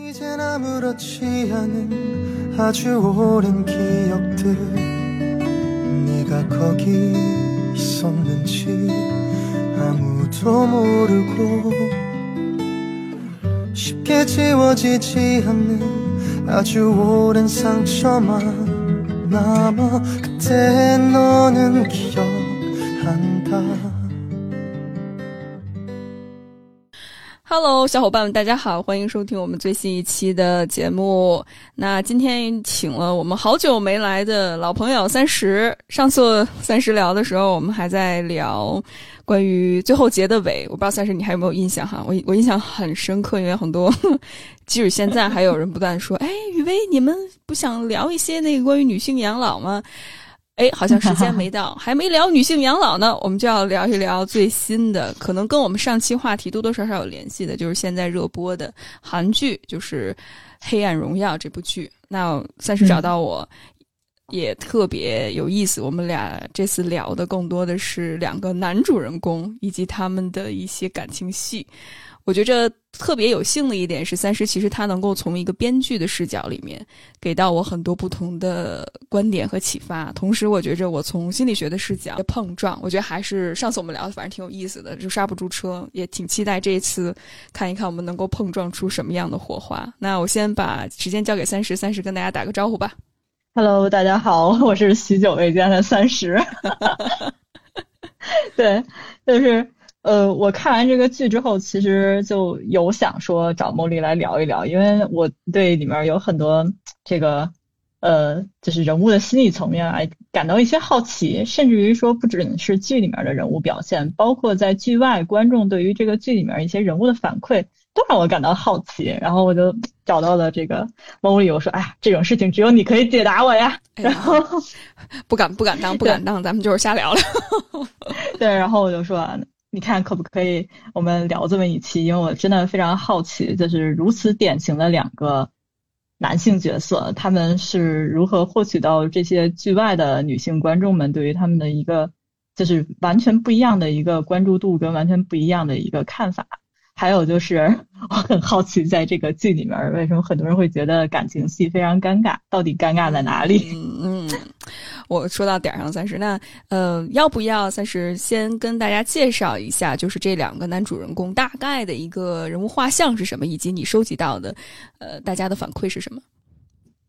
이젠 아무렇지 않은 아주 오랜 기억들. 네가 거기 있었는지 아무도 모르고 쉽게 지워지지 않는 아주 오랜 상처만 남아 그때 너는 기억한다 Hello，小伙伴们，大家好，欢迎收听我们最新一期的节目。那今天请了我们好久没来的老朋友三十。上次三十聊的时候，我们还在聊关于最后结的尾，我不知道三十你还有没有印象哈？我我印象很深刻，因为很多，即使现在还有人不断说：“哎，雨薇，你们不想聊一些那个关于女性养老吗？”哎，好像时间 没到，还没聊女性养老呢，我们就要聊一聊最新的，可能跟我们上期话题多多少少有联系的，就是现在热播的韩剧，就是《黑暗荣耀》这部剧。那算是找到我，也特别有意思。我们俩这次聊的更多的是两个男主人公以及他们的一些感情戏。我觉着特别有幸的一点是，三十其实他能够从一个编剧的视角里面给到我很多不同的观点和启发。同时，我觉着我从心理学的视角的碰撞，我觉得还是上次我们聊的反正挺有意思的，就刹不住车，也挺期待这一次看一看我们能够碰撞出什么样的火花。那我先把时间交给三十，三十跟大家打个招呼吧。Hello，大家好，我是许久未见的三十。对，就是呃，我看完这个剧之后，其实就有想说找茉莉来聊一聊，因为我对里面有很多这个呃，就是人物的心理层面啊，感到一些好奇，甚至于说不只是剧里面的人物表现，包括在剧外观众对于这个剧里面一些人物的反馈，都让我感到好奇。然后我就找到了这个茉莉，我说：“哎呀，这种事情只有你可以解答我呀。”然后。不敢不敢当，不敢当，咱们就是瞎聊聊。对，然后我就说，你看可不可以我们聊这么一期？因为我真的非常好奇，就是如此典型的两个男性角色，他们是如何获取到这些剧外的女性观众们对于他们的一个就是完全不一样的一个关注度跟完全不一样的一个看法。还有就是，我很好奇，在这个剧里面，为什么很多人会觉得感情戏非常尴尬？到底尴尬在哪里？我说到点儿上，算是。那呃，要不要算是先跟大家介绍一下，就是这两个男主人公大概的一个人物画像是什么，以及你收集到的呃大家的反馈是什么？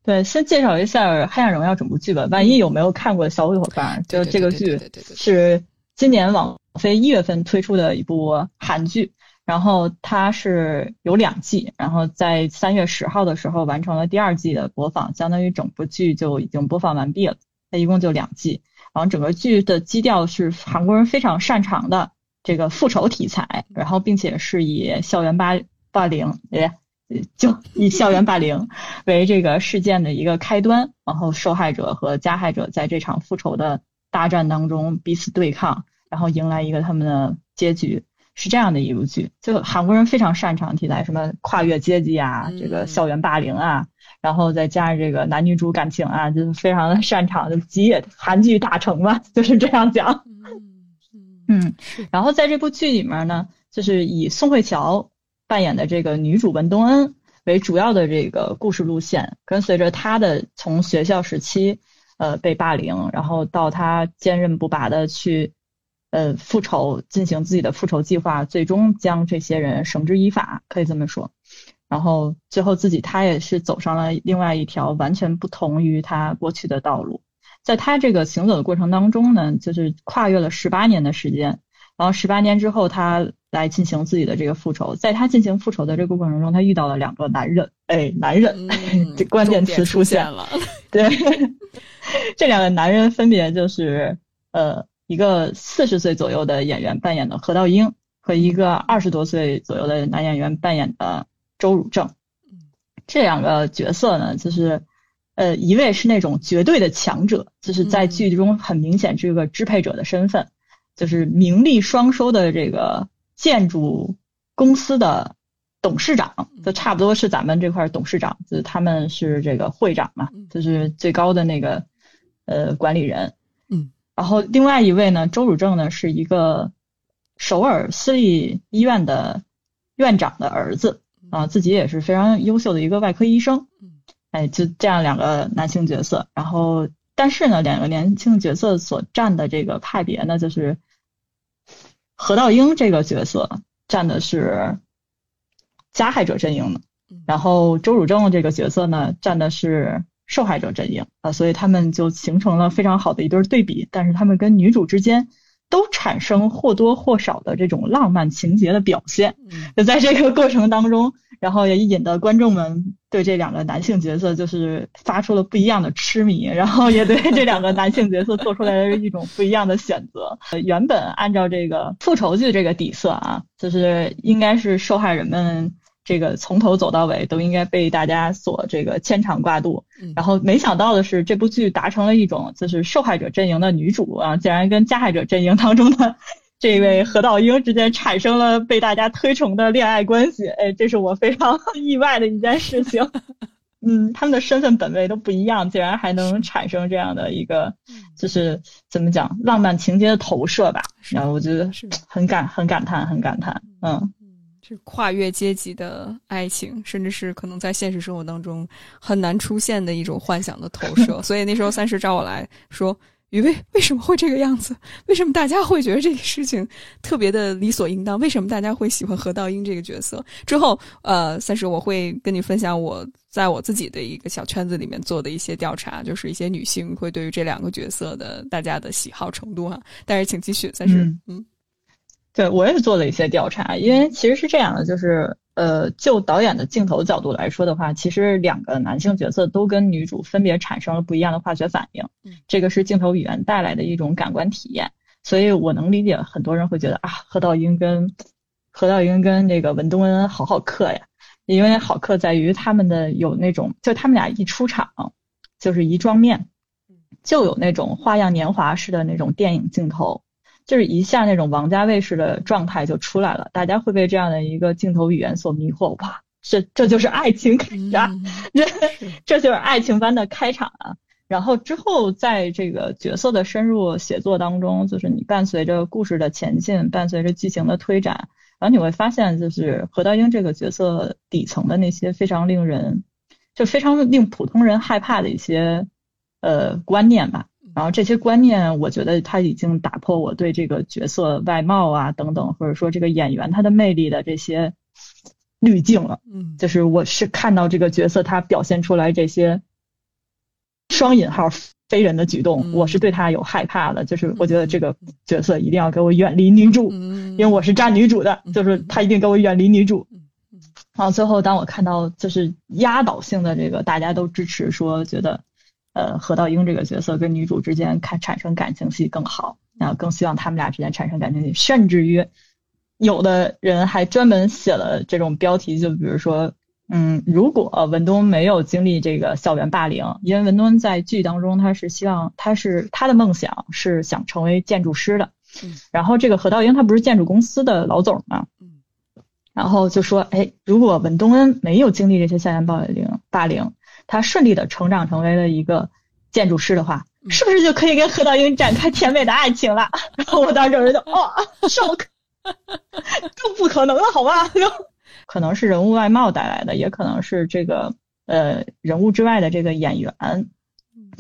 对，先介绍一下《黑暗荣耀》整部剧吧。万一有没有看过的小伙伴，就这个剧是今年网飞一月份推出的一部韩剧。然后它是有两季，然后在三月十号的时候完成了第二季的播放，相当于整部剧就已经播放完毕了。它一共就两季，然后整个剧的基调是韩国人非常擅长的这个复仇题材，然后并且是以校园霸霸凌，也就以校园霸凌为这个事件的一个开端，然后受害者和加害者在这场复仇的大战当中彼此对抗，然后迎来一个他们的结局。是这样的一部剧，就韩国人非常擅长题材，什么跨越阶级啊，嗯、这个校园霸凌啊，然后再加上这个男女主感情啊，就是非常的擅长，就吉野韩剧大成嘛，就是这样讲。嗯，然后在这部剧里面呢，就是以宋慧乔扮演的这个女主文东恩为主要的这个故事路线，跟随着她的从学校时期呃被霸凌，然后到她坚韧不拔的去。呃，复仇进行自己的复仇计划，最终将这些人绳之以法，可以这么说。然后最后自己他也是走上了另外一条完全不同于他过去的道路。在他这个行走的过程当中呢，就是跨越了十八年的时间。然后十八年之后，他来进行自己的这个复仇。在他进行复仇的这个过程中，他遇到了两个男人，哎，男人，嗯、这关键词出现了。对，这两个男人分别就是呃。一个四十岁左右的演员扮演的何道英和一个二十多岁左右的男演员扮演的周汝正，这两个角色呢，就是呃，一位是那种绝对的强者，就是在剧中很明显这个支配者的身份，就是名利双收的这个建筑公司的董事长，就差不多是咱们这块董事长，就是他们是这个会长嘛，就是最高的那个呃管理人。嗯然后另外一位呢，周汝正呢是一个首尔私立医院的院长的儿子，啊，自己也是非常优秀的一个外科医生。哎，就这样两个男性角色，然后但是呢，两个年轻角色所占的这个派别呢，就是何道英这个角色占的是加害者阵营的，然后周汝正这个角色呢占的是受害者阵营啊，所以他们就形成了非常好的一对对比，但是他们跟女主之间。都产生或多或少的这种浪漫情节的表现，就在这个过程当中，然后也引得观众们对这两个男性角色就是发出了不一样的痴迷，然后也对这两个男性角色做出来了一种不一样的选择。原本按照这个复仇剧这个底色啊，就是应该是受害人们。这个从头走到尾都应该被大家所这个牵肠挂肚，然后没想到的是，这部剧达成了一种就是受害者阵营的女主啊，竟然跟加害者阵营当中的这位何道英之间产生了被大家推崇的恋爱关系，哎，这是我非常 意外的一件事情。嗯，他们的身份本位都不一样，竟然还能产生这样的一个，就是怎么讲浪漫情节的投射吧？然后我觉得很感很感叹，很感叹，嗯。是跨越阶级的爱情，甚至是可能在现实生活当中很难出现的一种幻想的投 射。所以那时候三十找我来说：“雨薇为什么会这个样子？为什么大家会觉得这个事情特别的理所应当？为什么大家会喜欢何道英这个角色？”之后，呃，三十我会跟你分享我在我自己的一个小圈子里面做的一些调查，就是一些女性会对于这两个角色的大家的喜好程度哈。但是请继续，三十，嗯。对，我也做了一些调查，因为其实是这样的，就是呃，就导演的镜头角度来说的话，其实两个男性角色都跟女主分别产生了不一样的化学反应，这个是镜头语言带来的一种感官体验，所以我能理解很多人会觉得啊，何道英跟何道英跟那个文东恩好好磕呀，因为好磕在于他们的有那种，就他们俩一出场就是一妆面，就有那种花样年华式的那种电影镜头。就是一下那种王家卫式的状态就出来了，大家会被这样的一个镜头语言所迷惑。哇，这这就是爱情开场，这这就是爱情般的开场啊！然后之后在这个角色的深入写作当中，就是你伴随着故事的前进，伴随着剧情的推展，然后你会发现，就是何道英这个角色底层的那些非常令人，就非常令普通人害怕的一些呃观念吧。然后这些观念，我觉得他已经打破我对这个角色外貌啊等等，或者说这个演员他的魅力的这些滤镜了。嗯，就是我是看到这个角色他表现出来这些双引号非人的举动，我是对他有害怕的。就是我觉得这个角色一定要给我远离女主，因为我是站女主的，就是他一定给我远离女主。然后最后当我看到就是压倒性的这个大家都支持说觉得。呃，何道英这个角色跟女主之间看产生感情戏更好，然后更希望他们俩之间产生感情戏，甚至于有的人还专门写了这种标题，就比如说，嗯，如果文东没有经历这个校园霸凌，因为文东在剧当中他是希望他是他的梦想是想成为建筑师的，然后这个何道英他不是建筑公司的老总吗？然后就说，哎，如果文东恩没有经历这些校园霸凌，霸凌。他顺利的成长成为了一个建筑师的话，是不是就可以跟何道英展开甜美的爱情了？然后我当时就哦，shock，更不可能了，好吧？可能是人物外貌带来的，也可能是这个呃人物之外的这个演员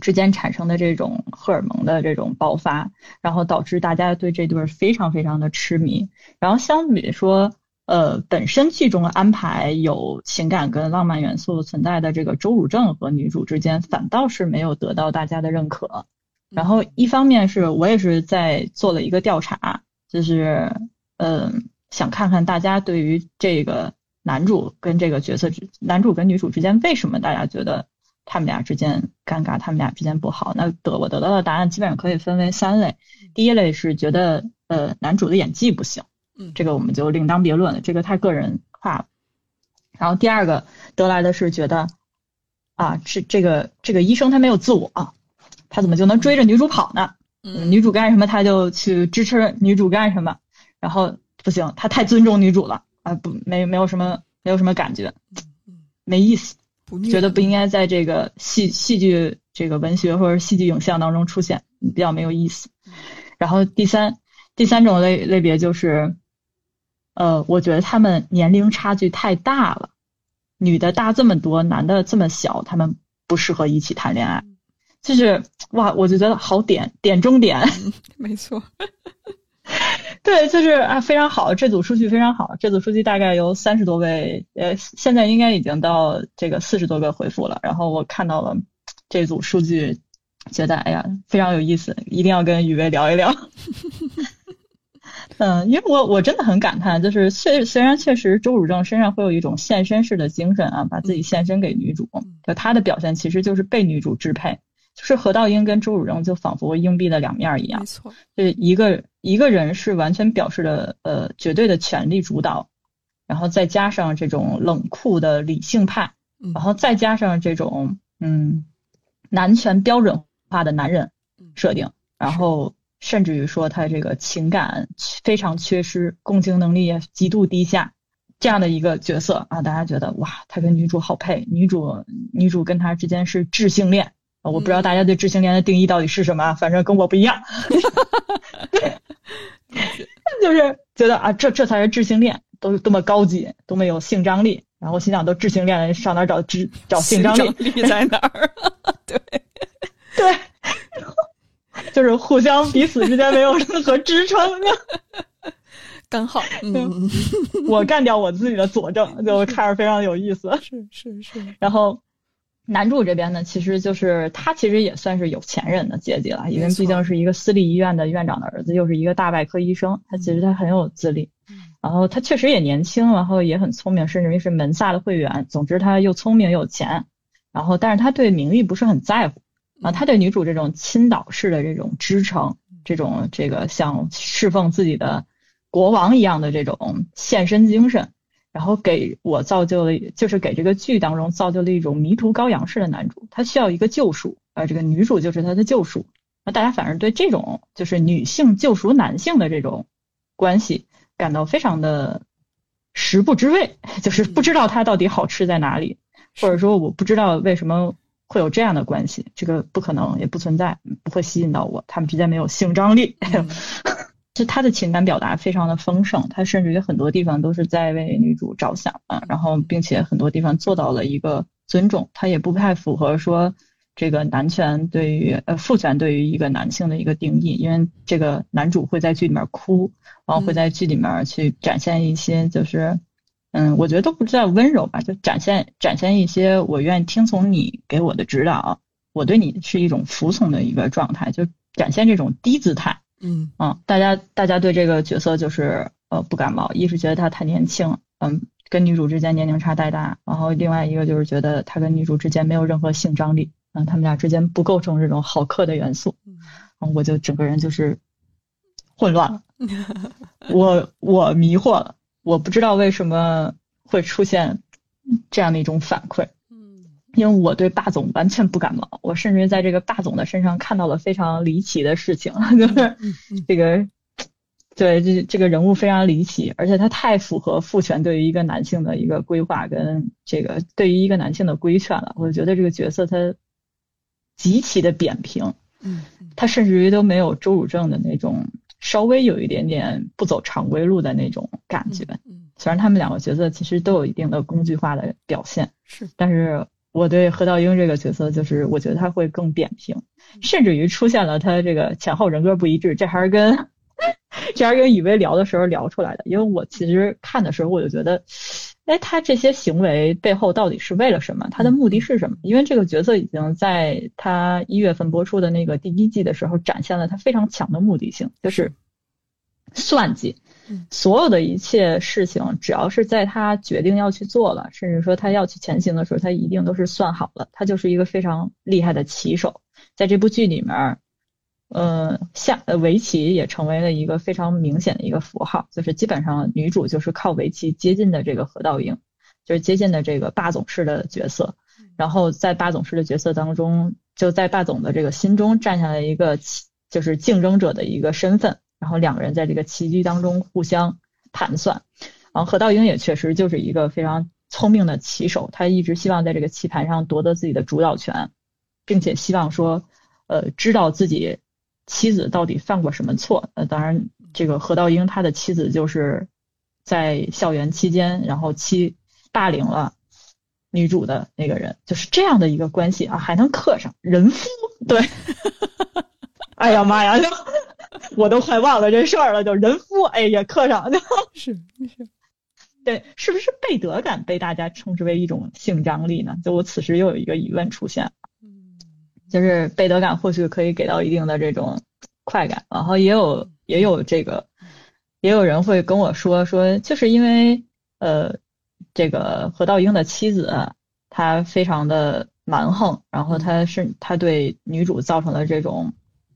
之间产生的这种荷尔蒙的这种爆发，然后导致大家对这对非常非常的痴迷。然后相比说。呃，本身剧中安排有情感跟浪漫元素存在的这个周汝正和女主之间，反倒是没有得到大家的认可。然后一方面是我也是在做了一个调查，就是嗯，想看看大家对于这个男主跟这个角色之男主跟女主之间为什么大家觉得他们俩之间尴尬，他们俩之间不好。那得我得到的答案基本上可以分为三类，第一类是觉得呃男主的演技不行。这个我们就另当别论了，这个太个人化了。然后第二个得来的是觉得，啊，这这个这个医生他没有自我，他怎么就能追着女主跑呢？嗯女主干什么他就去支持女主干什么，然后不行，他太尊重女主了啊，不没没有什么没有什么感觉，没意思，觉得不应该在这个戏戏剧这个文学或者戏剧影像当中出现，比较没有意思。然后第三第三种类类别就是。呃，我觉得他们年龄差距太大了，女的大这么多，男的这么小，他们不适合一起谈恋爱。就是哇，我就觉得好点点中点，没错。对，就是啊，非常好，这组数据非常好。这组数据大概有三十多位，呃，现在应该已经到这个四十多个回复了。然后我看到了这组数据，觉得哎呀，非常有意思，一定要跟雨薇聊一聊。嗯，因为我我真的很感叹，就是虽虽然确实周汝正身上会有一种献身式的精神啊，把自己献身给女主，就他的表现其实就是被女主支配。就是何道英跟周汝正就仿佛硬币的两面一样，没错，就是一个一个人是完全表示了呃绝对的权力主导，然后再加上这种冷酷的理性派，然后再加上这种嗯男权标准化的男人设定，然后甚至于说他这个情感非常缺失，共情能力也极度低下，这样的一个角色啊，大家觉得哇，他跟女主好配，女主女主跟他之间是智性恋。我不知道大家对智性恋的定义到底是什么，反正跟我不一样。对，就是觉得啊，这这才是智性恋，都多么高级，多么有性张力。然后心想，都智性恋了上哪找智找性张力？在哪儿？对 对，就是互相彼此之间没有任何支撑。刚好，嗯，我干掉我自己的佐证，就看着非常有意思。是是是，然后。男主这边呢，其实就是他其实也算是有钱人的阶级了，因为毕竟是一个私立医院的院长的儿子，又是一个大外科医生，他其实他很有资历，然后他确实也年轻，然后也很聪明，甚至于是门萨的会员。总之他又聪明又有钱，然后但是他对名誉不是很在乎啊，他对女主这种倾倒式的这种支撑，这种这个像侍奉自己的国王一样的这种献身精神。然后给我造就了，就是给这个剧当中造就了一种迷途羔羊式的男主，他需要一个救赎，而这个女主就是他的救赎。那大家反而对这种就是女性救赎男性的这种关系感到非常的食不知味，就是不知道它到底好吃在哪里，或者说我不知道为什么会有这样的关系，这个不可能也不存在，不会吸引到我，他们之间没有性张力。就他的情感表达非常的丰盛，他甚至于很多地方都是在为女主着想啊，然后并且很多地方做到了一个尊重，他也不太符合说这个男权对于呃父权对于一个男性的一个定义，因为这个男主会在剧里面哭，然后会在剧里面去展现一些就是嗯，我觉得都不叫温柔吧，就展现展现一些我愿意听从你给我的指导，我对你是一种服从的一个状态，就展现这种低姿态。嗯嗯，大家大家对这个角色就是呃不感冒，一是觉得他太年轻，嗯，跟女主之间年龄差太大，然后另外一个就是觉得他跟女主之间没有任何性张力，嗯，他们俩之间不构成这种好客的元素，嗯，我就整个人就是混乱了，我我迷惑了，我不知道为什么会出现这样的一种反馈。嗯因为我对霸总完全不感冒，我甚至在这个霸总的身上看到了非常离奇的事情，就是 这个，对这这个人物非常离奇，而且他太符合父权对于一个男性的一个规划跟这个对于一个男性的规劝了。我觉得这个角色他极其的扁平，嗯，他甚至于都没有周汝正的那种稍微有一点点不走常规路的那种感觉。嗯，虽然他们两个角色其实都有一定的工具化的表现，是，但是。我对何道英这个角色，就是我觉得他会更扁平，甚至于出现了他这个前后人格不一致，这还是跟 这还是跟雨薇聊的时候聊出来的。因为我其实看的时候，我就觉得，哎，他这些行为背后到底是为了什么？他的目的是什么？因为这个角色已经在他一月份播出的那个第一季的时候，展现了他非常强的目的性，就是算计。所有的一切事情，只要是在他决定要去做了，甚至说他要去前行的时候，他一定都是算好了。他就是一个非常厉害的棋手，在这部剧里面，呃，下呃围棋也成为了一个非常明显的一个符号，就是基本上女主就是靠围棋接近的这个何道英，就是接近的这个霸总式的角色，然后在霸总式的角色当中，就在霸总的这个心中站下了一个就是竞争者的一个身份。然后两个人在这个棋局当中互相盘算，然后何道英也确实就是一个非常聪明的棋手，他一直希望在这个棋盘上夺得自己的主导权，并且希望说，呃，知道自己妻子到底犯过什么错。呃，当然，这个何道英他的妻子就是在校园期间，然后欺霸凌了女主的那个人，就是这样的一个关系啊，还能刻上人夫，对，哎呀妈呀，我都快忘了这事儿了，就人夫，哎呀，刻上 是是，对，是不是贝德感被大家称之为一种性张力呢？就我此时又有一个疑问出现，嗯，就是贝德感或许可以给到一定的这种快感，然后也有也有这个，也有人会跟我说说，就是因为呃。这个何道英的妻子，她非常的蛮横，然后她是她对女主造成了这种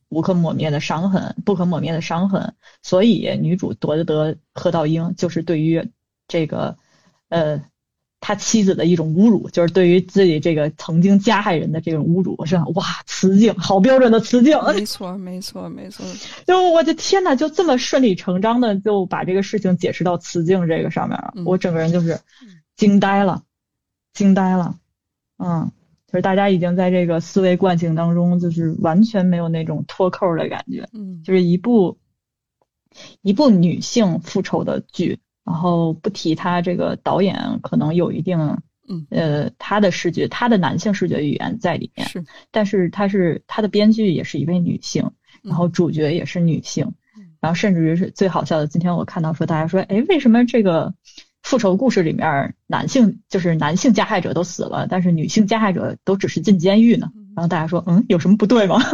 无可抹灭的伤痕，不可抹灭的伤痕，所以女主夺得何道英就是对于这个呃他妻子的一种侮辱，就是对于自己这个曾经加害人的这种侮辱，是吧？哇，雌竞，好标准的雌竞，没 错，没错，没错。就我的天呐，就这么顺理成章的就把这个事情解释到雌竞这个上面了，我整个人就是。惊呆了，惊呆了，嗯，就是大家已经在这个思维惯性当中，就是完全没有那种脱扣的感觉，嗯，就是一部一部女性复仇的剧，然后不提他这个导演可能有一定，嗯，呃，他的视觉，他的男性视觉语言在里面，是，但是他是他的编剧也是一位女性，然后主角也是女性，然后甚至于是最好笑的，今天我看到说大家说，哎，为什么这个？复仇故事里面，男性就是男性加害者都死了，但是女性加害者都只是进监狱呢。然后大家说，嗯，有什么不对吗？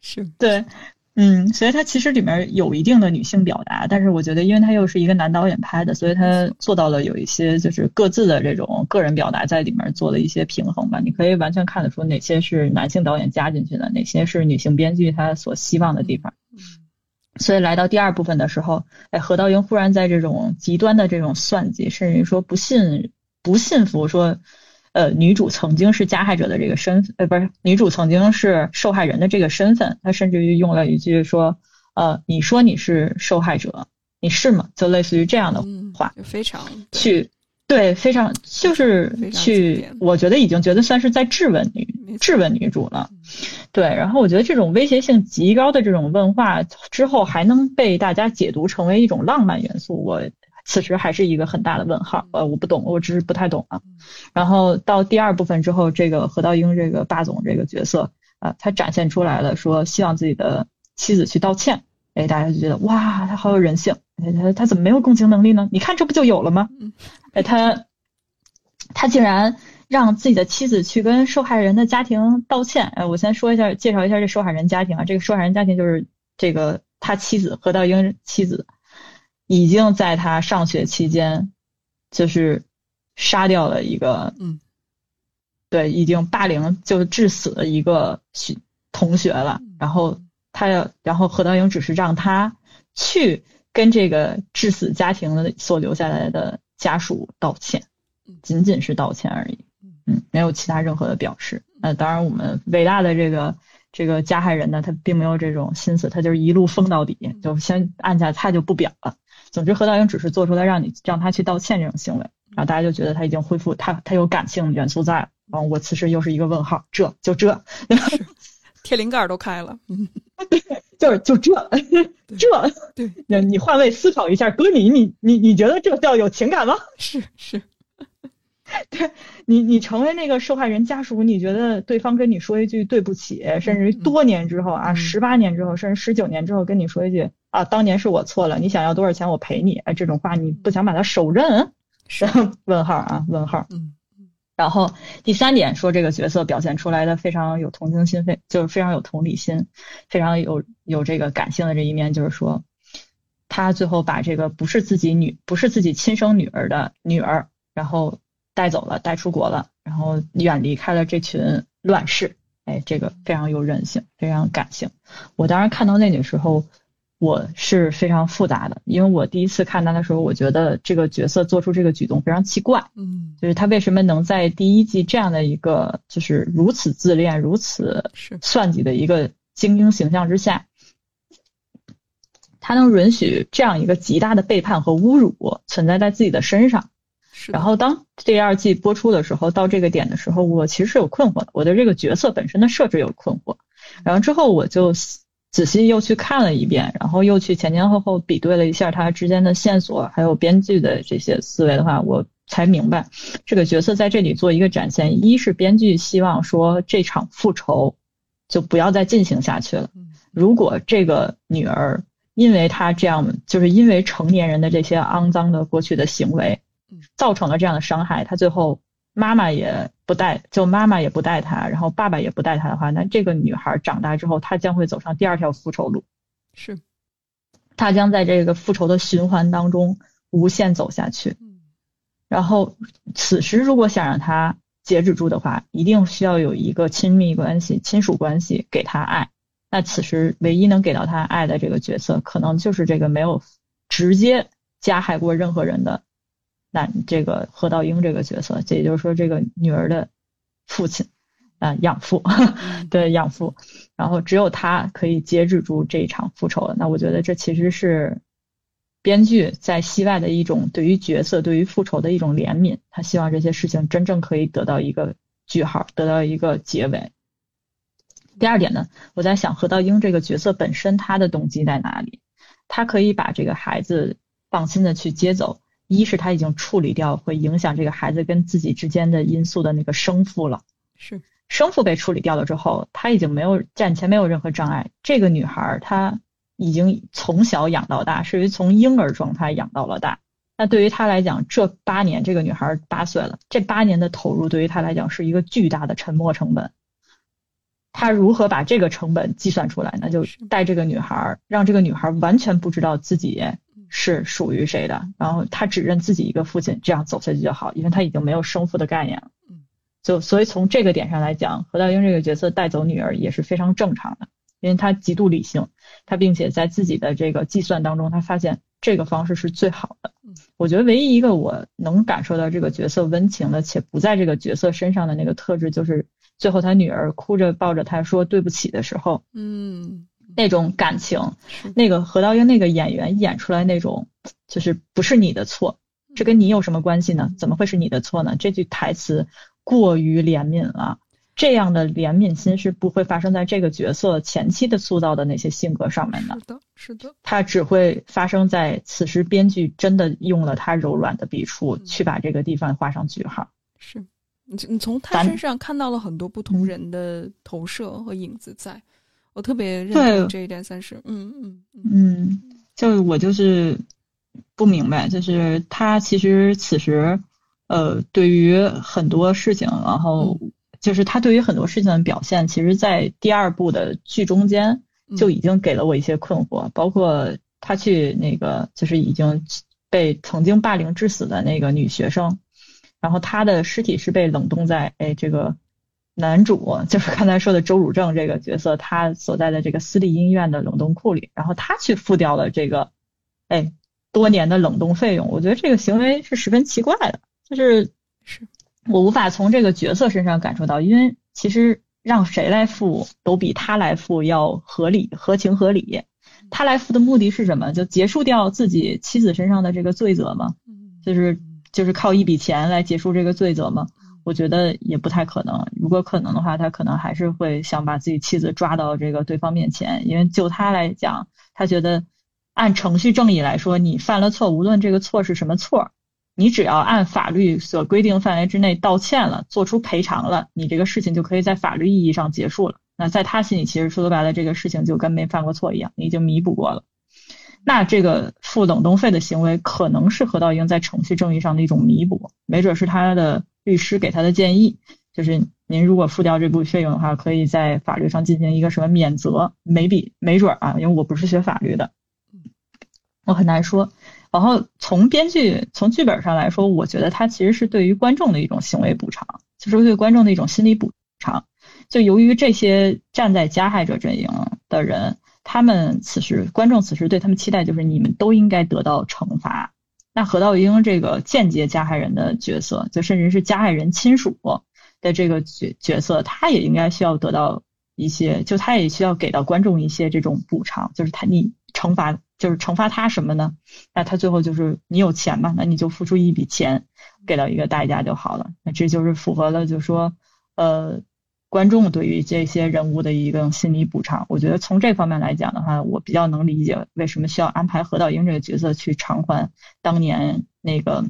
是 对，嗯，所以它其实里面有一定的女性表达，但是我觉得，因为它又是一个男导演拍的，所以他做到了有一些就是各自的这种个人表达在里面做了一些平衡吧。你可以完全看得出哪些是男性导演加进去的，哪些是女性编剧他所希望的地方。所以来到第二部分的时候，哎，何道英忽然在这种极端的这种算计，甚至于说不信不信服说，呃，女主曾经是加害者的这个身份，呃，不是女主曾经是受害人的这个身份，她甚至于用了一句说，呃，你说你是受害者，你是吗？就类似于这样的话，非常去。对，非常就是去，我觉得已经觉得算是在质问女质问女主了。对，然后我觉得这种威胁性极高的这种问话之后，还能被大家解读成为一种浪漫元素，我此时还是一个很大的问号。呃，我不懂，我只是不太懂啊。然后到第二部分之后，这个何道英这个霸总这个角色啊，他展现出来了，说希望自己的妻子去道歉。哎，大家就觉得哇，他好有人性。他他怎么没有共情能力呢？你看这不就有了吗？哎，他他竟然让自己的妻子去跟受害人的家庭道歉。哎，我先说一下，介绍一下这受害人家庭啊。这个受害人家庭就是这个他妻子何道英妻子，已经在他上学期间就是杀掉了一个，嗯，对，已经霸凌就致死的一个学同学了。然后他要，然后何道英只是让他去。跟这个致死家庭的所留下来的家属道歉，仅仅是道歉而已，嗯，没有其他任何的表示。那当然，我们伟大的这个这个加害人呢，他并没有这种心思，他就是一路疯到底，就先按下他就不表了。总之，何道英只是做出来让你让他去道歉这种行为，然后大家就觉得他已经恢复他他有感性元素在了。然后我此时又是一个问号，这就这，天灵盖都开了，嗯。就是就这这，对，你换位思考一下，哥你你你你觉得这叫有情感吗？是 是，对你你成为那个受害人家属，你觉得对方跟你说一句对不起，甚至于多年之后啊，十八年之后，甚至十九年之后跟你说一句啊，当年是我错了，你想要多少钱我赔你，哎，这种话你不想把它手刃？是 问号啊问号，嗯。然后第三点说，这个角色表现出来的非常有同情心，非就是非常有同理心，非常有有这个感性的这一面，就是说，他最后把这个不是自己女不是自己亲生女儿的女儿，然后带走了，带出国了，然后远离开了这群乱世，哎，这个非常有韧性，非常感性。我当时看到那里时候。我是非常复杂的，因为我第一次看他的时候，我觉得这个角色做出这个举动非常奇怪，嗯，就是他为什么能在第一季这样的一个就是如此自恋、如此算计的一个精英形象之下，他能允许这样一个极大的背叛和侮辱存在在自己的身上？然后当第二季播出的时候，到这个点的时候，我其实是有困惑的，我对这个角色本身的设置有困惑，然后之后我就。仔细又去看了一遍，然后又去前前后后比对了一下他之间的线索，还有编剧的这些思维的话，我才明白这个角色在这里做一个展现。一是编剧希望说这场复仇就不要再进行下去了。如果这个女儿因为她这样，就是因为成年人的这些肮脏的过去的行为，造成了这样的伤害，她最后。妈妈也不带，就妈妈也不带她，然后爸爸也不带她的话，那这个女孩长大之后，她将会走上第二条复仇路。是，她将在这个复仇的循环当中无限走下去。然后，此时如果想让她截止住的话，一定需要有一个亲密关系、亲属关系给她爱。那此时唯一能给到她爱的这个角色，可能就是这个没有直接加害过任何人的。那这个何道英这个角色，这也就是说这个女儿的父亲，啊养父 对养父，然后只有他可以节制住这一场复仇。那我觉得这其实是编剧在戏外的一种对于角色、对于复仇的一种怜悯。他希望这些事情真正可以得到一个句号，得到一个结尾。第二点呢，我在想何道英这个角色本身他的动机在哪里？他可以把这个孩子放心的去接走。一是他已经处理掉会影响这个孩子跟自己之间的因素的那个生父了，是生父被处理掉了之后，他已经没有战前没有任何障碍。这个女孩她已经从小养到大，是于从婴儿状态养到了大。那对于她来讲，这八年这个女孩八岁了，这八年的投入对于她来讲是一个巨大的沉没成本。他如何把这个成本计算出来？那就带这个女孩，让这个女孩完全不知道自己。是属于谁的？然后他只认自己一个父亲，这样走下去就好，因为他已经没有生父的概念了。嗯，就所以从这个点上来讲，何道英这个角色带走女儿也是非常正常的，因为他极度理性，他并且在自己的这个计算当中，他发现这个方式是最好的。我觉得唯一一个我能感受到这个角色温情的，且不在这个角色身上的那个特质，就是最后他女儿哭着抱着他说对不起的时候。嗯。那种感情，那个何道英那个演员演出来那种，就是不是你的错，这跟你有什么关系呢？怎么会是你的错呢？这句台词过于怜悯了，这样的怜悯心是不会发生在这个角色前期的塑造的那些性格上面的。是的，是的，他只会发生在此时编剧真的用了他柔软的笔触去把这个地方画上句号。是你，你从他身上看到了很多不同人的投射和影子在。我特别认同这一点，算是，嗯嗯嗯，就我就是不明白，就是他其实此时，呃，对于很多事情，然后就是他对于很多事情的表现，其实，在第二部的剧中间就已经给了我一些困惑，包括他去那个就是已经被曾经霸凌致死的那个女学生，然后他的尸体是被冷冻在哎这个。男主就是刚才说的周汝正这个角色，他所在的这个私立医院的冷冻库里，然后他去付掉了这个，哎，多年的冷冻费用。我觉得这个行为是十分奇怪的，就是是我无法从这个角色身上感受到，因为其实让谁来付都比他来付要合理、合情合理。他来付的目的是什么？就结束掉自己妻子身上的这个罪责吗？就是就是靠一笔钱来结束这个罪责吗？我觉得也不太可能。如果可能的话，他可能还是会想把自己妻子抓到这个对方面前，因为就他来讲，他觉得按程序正义来说，你犯了错，无论这个错是什么错，你只要按法律所规定范围之内道歉了，做出赔偿了，你这个事情就可以在法律意义上结束了。那在他心里，其实说白了，这个事情就跟没犯过错一样，你已经弥补过了。那这个付冷冻费的行为，可能是何道英在程序正义上的一种弥补，没准是他的。律师给他的建议就是，您如果付掉这部费用的话，可以在法律上进行一个什么免责？没比没准啊，因为我不是学法律的，我很难说。然后从编剧从剧本上来说，我觉得他其实是对于观众的一种行为补偿，就是对观众的一种心理补偿。就由于这些站在加害者阵营的人，他们此时观众此时对他们期待就是你们都应该得到惩罚。那何道英这个间接加害人的角色，就甚至是加害人亲属的这个角角色，他也应该需要得到一些，就他也需要给到观众一些这种补偿，就是他你惩罚就是惩罚他什么呢？那他最后就是你有钱嘛，那你就付出一笔钱给到一个代价就好了。那这就是符合了，就是说呃观众对于这些人物的一个心理补偿。我觉得从这方面来讲的话，我比较能理解为什么需要安排何道英这个角色去偿还当年那个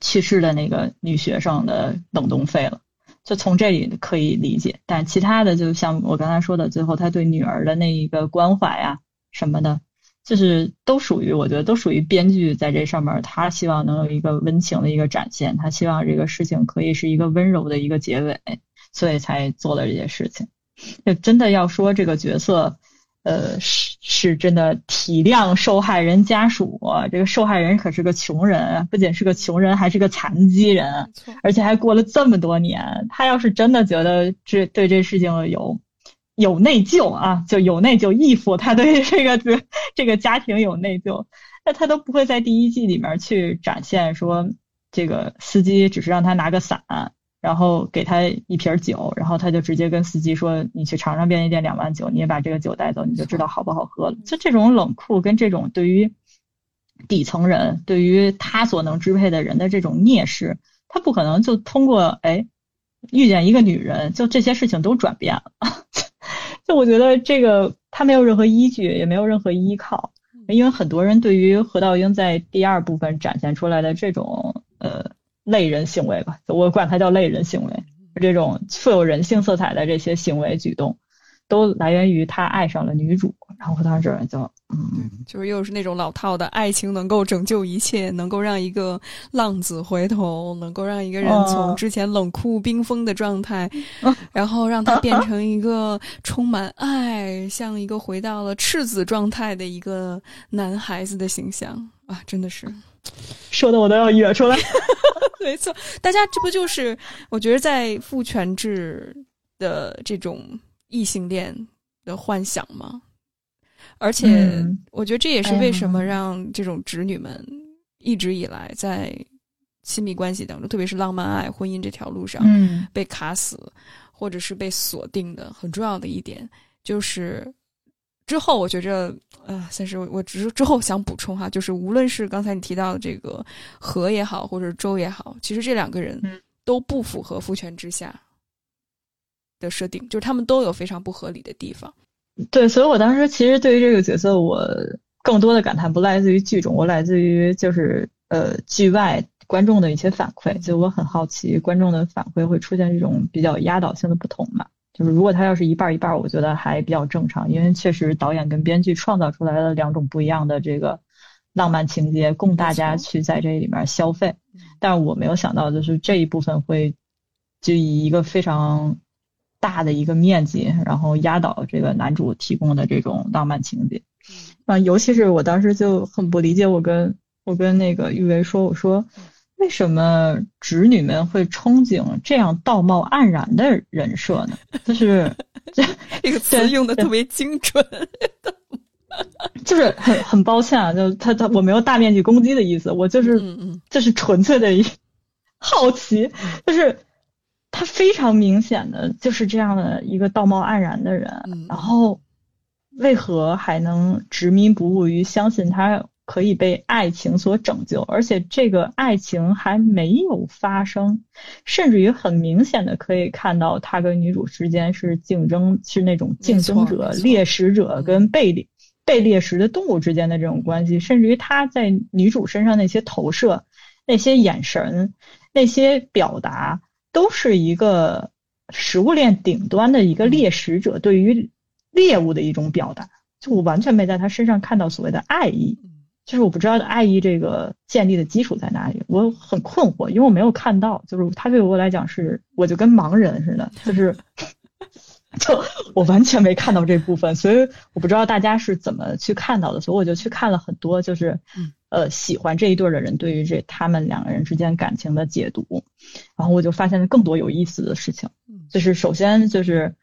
去世的那个女学生的冷冻费了。就从这里可以理解，但其他的就像我刚才说的，最后他对女儿的那一个关怀呀什么的，就是都属于我觉得都属于编剧在这上面，他希望能有一个温情的一个展现，他希望这个事情可以是一个温柔的一个结尾，所以才做了这些事情。就真的要说这个角色。呃，是是真的体谅受害人家属。这个受害人可是个穷人，不仅是个穷人，还是个残疾人，而且还过了这么多年。他要是真的觉得这对这事情有有内疚啊，就有内疚，义父他对这个 这个家庭有内疚，那他都不会在第一季里面去展现说这个司机只是让他拿个伞。然后给他一瓶酒，然后他就直接跟司机说：“你去尝尝便利店两万酒，你也把这个酒带走，你就知道好不好喝了。”就这种冷酷跟这种对于底层人、对于他所能支配的人的这种蔑视，他不可能就通过哎遇见一个女人，就这些事情都转变了。就我觉得这个他没有任何依据，也没有任何依靠，因为很多人对于何道英在第二部分展现出来的这种呃。类人行为吧，我管它叫类人行为。这种富有人性色彩的这些行为举动，都来源于他爱上了女主。然后当时就，嗯，就是又是那种老套的爱情能够拯救一切，能够让一个浪子回头，能够让一个人从之前冷酷冰封的状态，然后让他变成一个充满爱，像一个回到了赤子状态的一个男孩子的形象啊！真的是。说的我都要哕出来，没错，大家这不就是我觉得在父权制的这种异性恋的幻想吗？而且我觉得这也是为什么让这种侄女们一直以来在亲密关系当中，特别是浪漫爱、婚姻这条路上，被卡死或者是被锁定的很重要的一点就是。之后，我觉着，呃，算是我我只是之后想补充哈，就是无论是刚才你提到的这个和也好，或者周也好，其实这两个人都不符合父权之下的设定，就是他们都有非常不合理的地方。对，所以我当时其实对于这个角色，我更多的感叹不来自于剧中，我来自于就是呃剧外观众的一些反馈，就我很好奇观众的反馈会出现这种比较压倒性的不同嘛。就是如果他要是一半一半，我觉得还比较正常，因为确实导演跟编剧创造出来了两种不一样的这个浪漫情节，供大家去在这里面消费。但是我没有想到，就是这一部分会就以一个非常大的一个面积，然后压倒这个男主提供的这种浪漫情节。啊，尤其是我当时就很不理解，我跟我跟那个玉维说，我说。为什么侄女们会憧憬这样道貌岸然的人设呢？就是这 这个词用的特别精准，就是很很抱歉啊，就他他我没有大面积攻击的意思，我就是就是纯粹的好奇，就是他非常明显的就是这样的一个道貌岸然的人，然后为何还能执迷不悟于相信他？可以被爱情所拯救，而且这个爱情还没有发生，甚至于很明显的可以看到他跟女主之间是竞争，是那种竞争者、猎食者跟被猎被猎食的动物之间的这种关系，甚至于他在女主身上那些投射、那些眼神、那些表达，都是一个食物链顶端的一个猎食者对于猎物的一种表达，就我完全没在他身上看到所谓的爱意。就是我不知道爱意这个建立的基础在哪里，我很困惑，因为我没有看到。就是他对我来讲是，我就跟盲人似的，就是，就我完全没看到这部分，所以我不知道大家是怎么去看到的，所以我就去看了很多，就是，呃，喜欢这一对的人对于这他们两个人之间感情的解读，然后我就发现了更多有意思的事情，就是首先就是。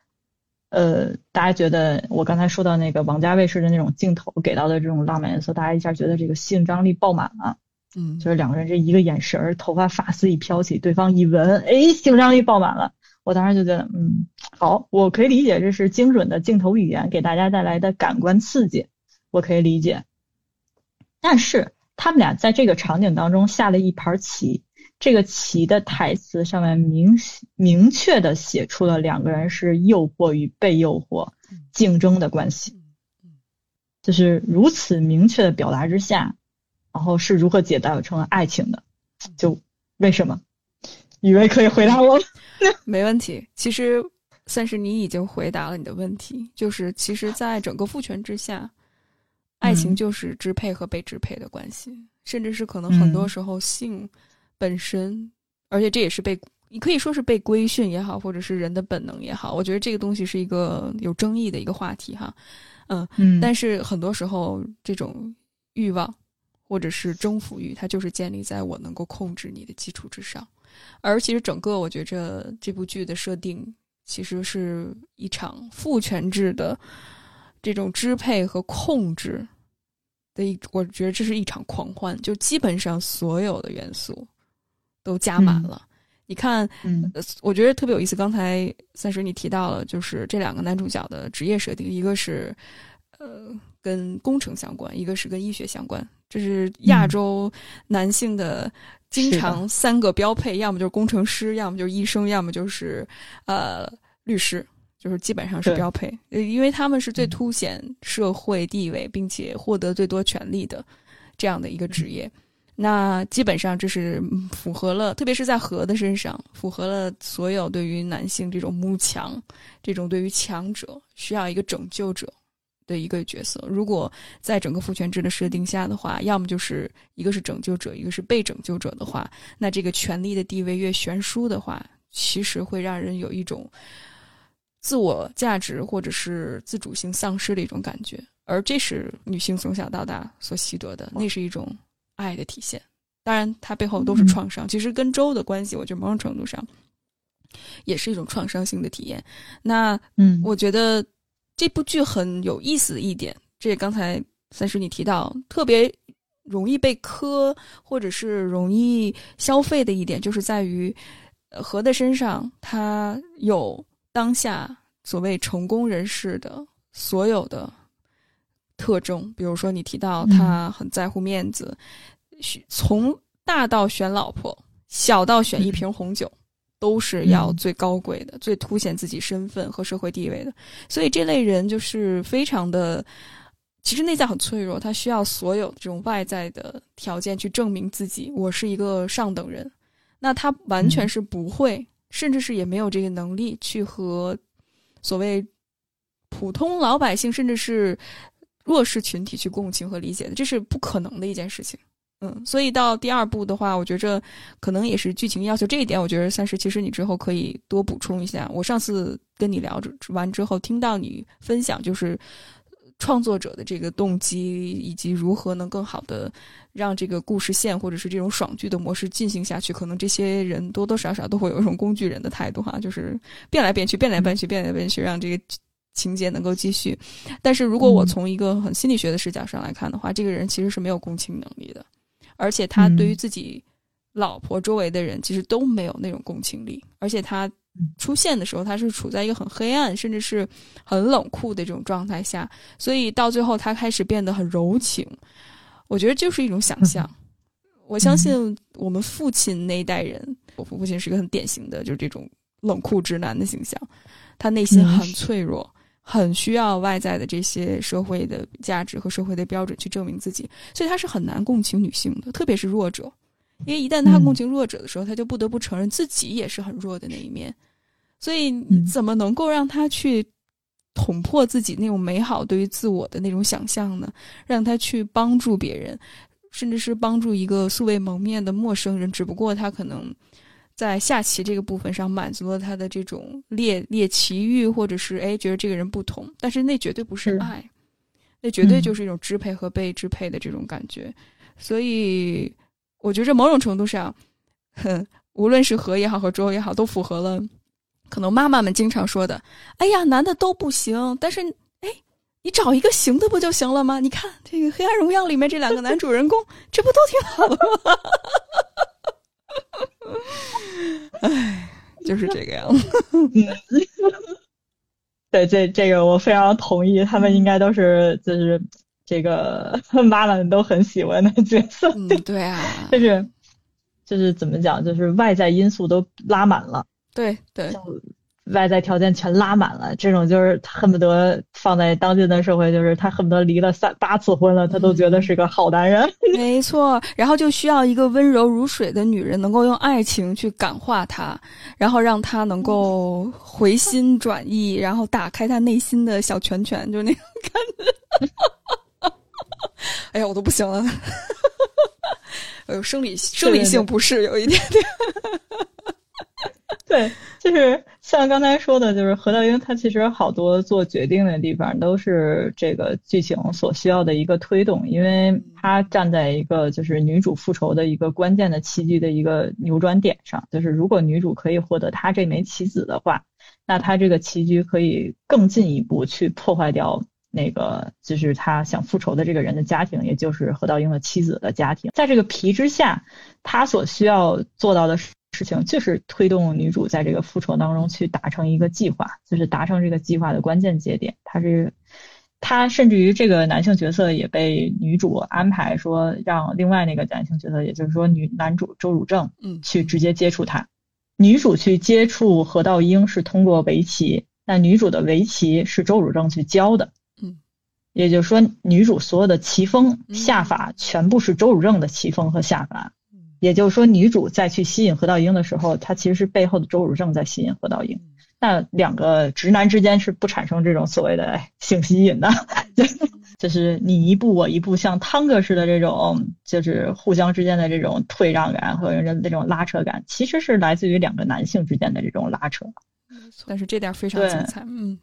呃，大家觉得我刚才说到那个王家卫式的那种镜头给到的这种浪漫颜色，大家一下觉得这个性张力爆满了。嗯，就是两个人这一个眼神儿，头发发丝一飘起，对方一闻，哎，性张力爆满了。我当时就觉得，嗯，好，我可以理解这是精准的镜头语言给大家带来的感官刺激，我可以理解。但是他们俩在这个场景当中下了一盘棋。这个棋的台词上面明明确的写出了两个人是诱惑与被诱惑、竞争的关系，就是如此明确的表达之下，然后是如何解答成了爱情的？就为什么？雨薇可以回答我？没问题。其实，算是你已经回答了你的问题，就是其实，在整个父权之下，爱情就是支配和被支配的关系，甚至是可能很多时候性本身，而且这也是被你可以说是被规训也好，或者是人的本能也好，我觉得这个东西是一个有争议的一个话题哈。嗯嗯，但是很多时候这种欲望或者是征服欲，它就是建立在我能够控制你的基础之上。而其实整个我觉着这部剧的设定，其实是一场父权制的这种支配和控制的一，我觉得这是一场狂欢，就基本上所有的元素都加满了。你看，嗯，我觉得特别有意思。刚才三水你提到了，就是这两个男主角的职业设定，一个是呃跟工程相关，一个是跟医学相关，这是亚洲男性的。经常三个标配，要么就是工程师，要么就是医生，要么就是呃律师，就是基本上是标配。因为他们是最凸显社会地位，并且获得最多权利的这样的一个职业。那基本上这是符合了，特别是在和的身上，符合了所有对于男性这种慕强，这种对于强者需要一个拯救者。的一个角色，如果在整个父权制的设定下的话，要么就是一个是拯救者，一个是被拯救者的话，那这个权力的地位越悬殊的话，其实会让人有一种自我价值或者是自主性丧失的一种感觉，而这是女性从小到大所习得的，那是一种爱的体现。当然，它背后都是创伤。其实跟周的关系，我觉得某种程度上也是一种创伤性的体验。那，嗯，我觉得。这部剧很有意思的一点，这也刚才三叔你提到，特别容易被磕或者是容易消费的一点，就是在于何的身上，他有当下所谓成功人士的所有的特征。比如说，你提到他很在乎面子，从大到选老婆，小到选一瓶红酒。都是要最高贵的、最凸显自己身份和社会地位的，所以这类人就是非常的，其实内在很脆弱，他需要所有这种外在的条件去证明自己，我是一个上等人。那他完全是不会，甚至是也没有这个能力去和所谓普通老百姓，甚至是弱势群体去共情和理解的，这是不可能的一件事情。嗯，所以到第二部的话，我觉着可能也是剧情要求这一点，我觉得算是其实你之后可以多补充一下。我上次跟你聊着完之后，听到你分享就是创作者的这个动机，以及如何能更好的让这个故事线或者是这种爽剧的模式进行下去，可能这些人多多少少都会有一种工具人的态度哈，就是变来变去，变来变去，变来变去，让这个情节能够继续。但是如果我从一个很心理学的视角上来看的话，这个人其实是没有共情能力的。而且他对于自己老婆周围的人，其实都没有那种共情力。而且他出现的时候，他是处在一个很黑暗，甚至是很冷酷的这种状态下。所以到最后，他开始变得很柔情。我觉得就是一种想象。我相信我们父亲那一代人，我父亲是一个很典型的，就是这种冷酷直男的形象。他内心很脆弱。很需要外在的这些社会的价值和社会的标准去证明自己，所以他是很难共情女性的，特别是弱者，因为一旦他共情弱者的时候，他就不得不承认自己也是很弱的那一面，所以你怎么能够让他去捅破自己那种美好对于自我的那种想象呢？让他去帮助别人，甚至是帮助一个素未谋面的陌生人，只不过他可能。在下棋这个部分上，满足了他的这种猎猎奇欲，或者是哎觉得这个人不同，但是那绝对不是爱，那绝对就是一种支配和被支配的这种感觉。所以我觉着某种程度上，哼，无论是和也好，和周也好，都符合了可能妈妈们经常说的：“哎呀，男的都不行。”但是哎，你找一个行的不就行了吗？你看这个《黑暗荣耀》里面这两个男主人公，这不都挺好的吗？唉，就是这个样子。对，这这个我非常同意，他们应该都是就是这个 妈妈们都很喜欢的角色。对啊，就是就是怎么讲，就是外在因素都拉满了，对对，外在条件全拉满了，这种就是恨不得放在当今的社会，就是他恨不得离了三八次婚了，他都觉得是个好男人。没错，然后就需要一个温柔如水的女人，能够用爱情去感化他，然后让他能够回心转意，然后打开他内心的小拳拳，就那种感觉。哎呀，我都不行了，哎呦，生理生理性不适有一点点。对，就是像刚才说的，就是何道英，他其实好多做决定的地方都是这个剧情所需要的一个推动，因为他站在一个就是女主复仇的一个关键的棋局的一个扭转点上，就是如果女主可以获得他这枚棋子的话，那他这个棋局可以更进一步去破坏掉那个就是他想复仇的这个人的家庭，也就是何道英的妻子的家庭，在这个皮之下，他所需要做到的是。事情就是推动女主在这个复仇当中去达成一个计划，就是达成这个计划的关键节点。他是他甚至于这个男性角色也被女主安排说让另外那个男性角色，也就是说女男主周汝正，嗯，去直接接触他。女主去接触何道英是通过围棋，那女主的围棋是周汝正去教的，嗯，也就是说女主所有的棋风下法全部是周汝正的棋风和下法。也就是说，女主再去吸引何道英的时候，她其实是背后的周汝正在吸引何道英。那两个直男之间是不产生这种所谓的性吸引的 就是你一步我一步，像汤哥似的这种，就是互相之间的这种退让感和人这种拉扯感，其实是来自于两个男性之间的这种拉扯。但是这点非常精彩，嗯，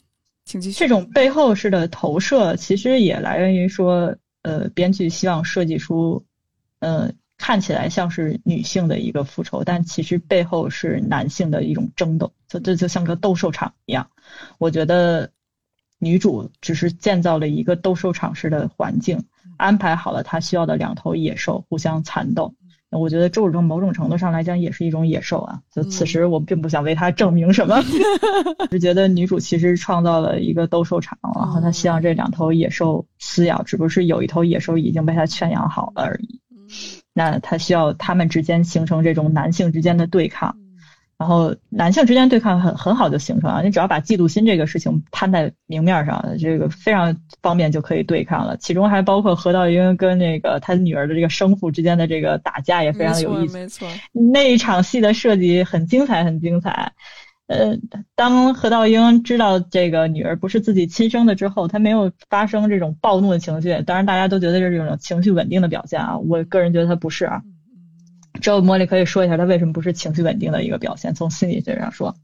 请继续。这种背后式的投射，其实也来源于说，呃，编剧希望设计出，呃。看起来像是女性的一个复仇，但其实背后是男性的一种争斗，就这就像个斗兽场一样。我觉得女主只是建造了一个斗兽场式的环境，安排好了她需要的两头野兽互相缠斗。我觉得周汝正某种程度上来讲也是一种野兽啊。就此时我并不想为他证明什么，是觉得女主其实创造了一个斗兽场，然后她希望这两头野兽撕咬，只不过是有一头野兽已经被她圈养好了而已。那他需要他们之间形成这种男性之间的对抗，然后男性之间对抗很很好就形成了。你只要把嫉妒心这个事情摊在明面上，这个非常方便就可以对抗了。其中还包括何道英跟那个他女儿的这个生父之间的这个打架也非常有意思。没错，那一场戏的设计很精彩，很精彩。呃，当何道英知道这个女儿不是自己亲生的之后，他没有发生这种暴怒的情绪。当然，大家都觉得这是一种情绪稳定的表现啊。我个人觉得他不是啊。之后茉莉可以说一下他为什么不是情绪稳定的一个表现。从心理学上说，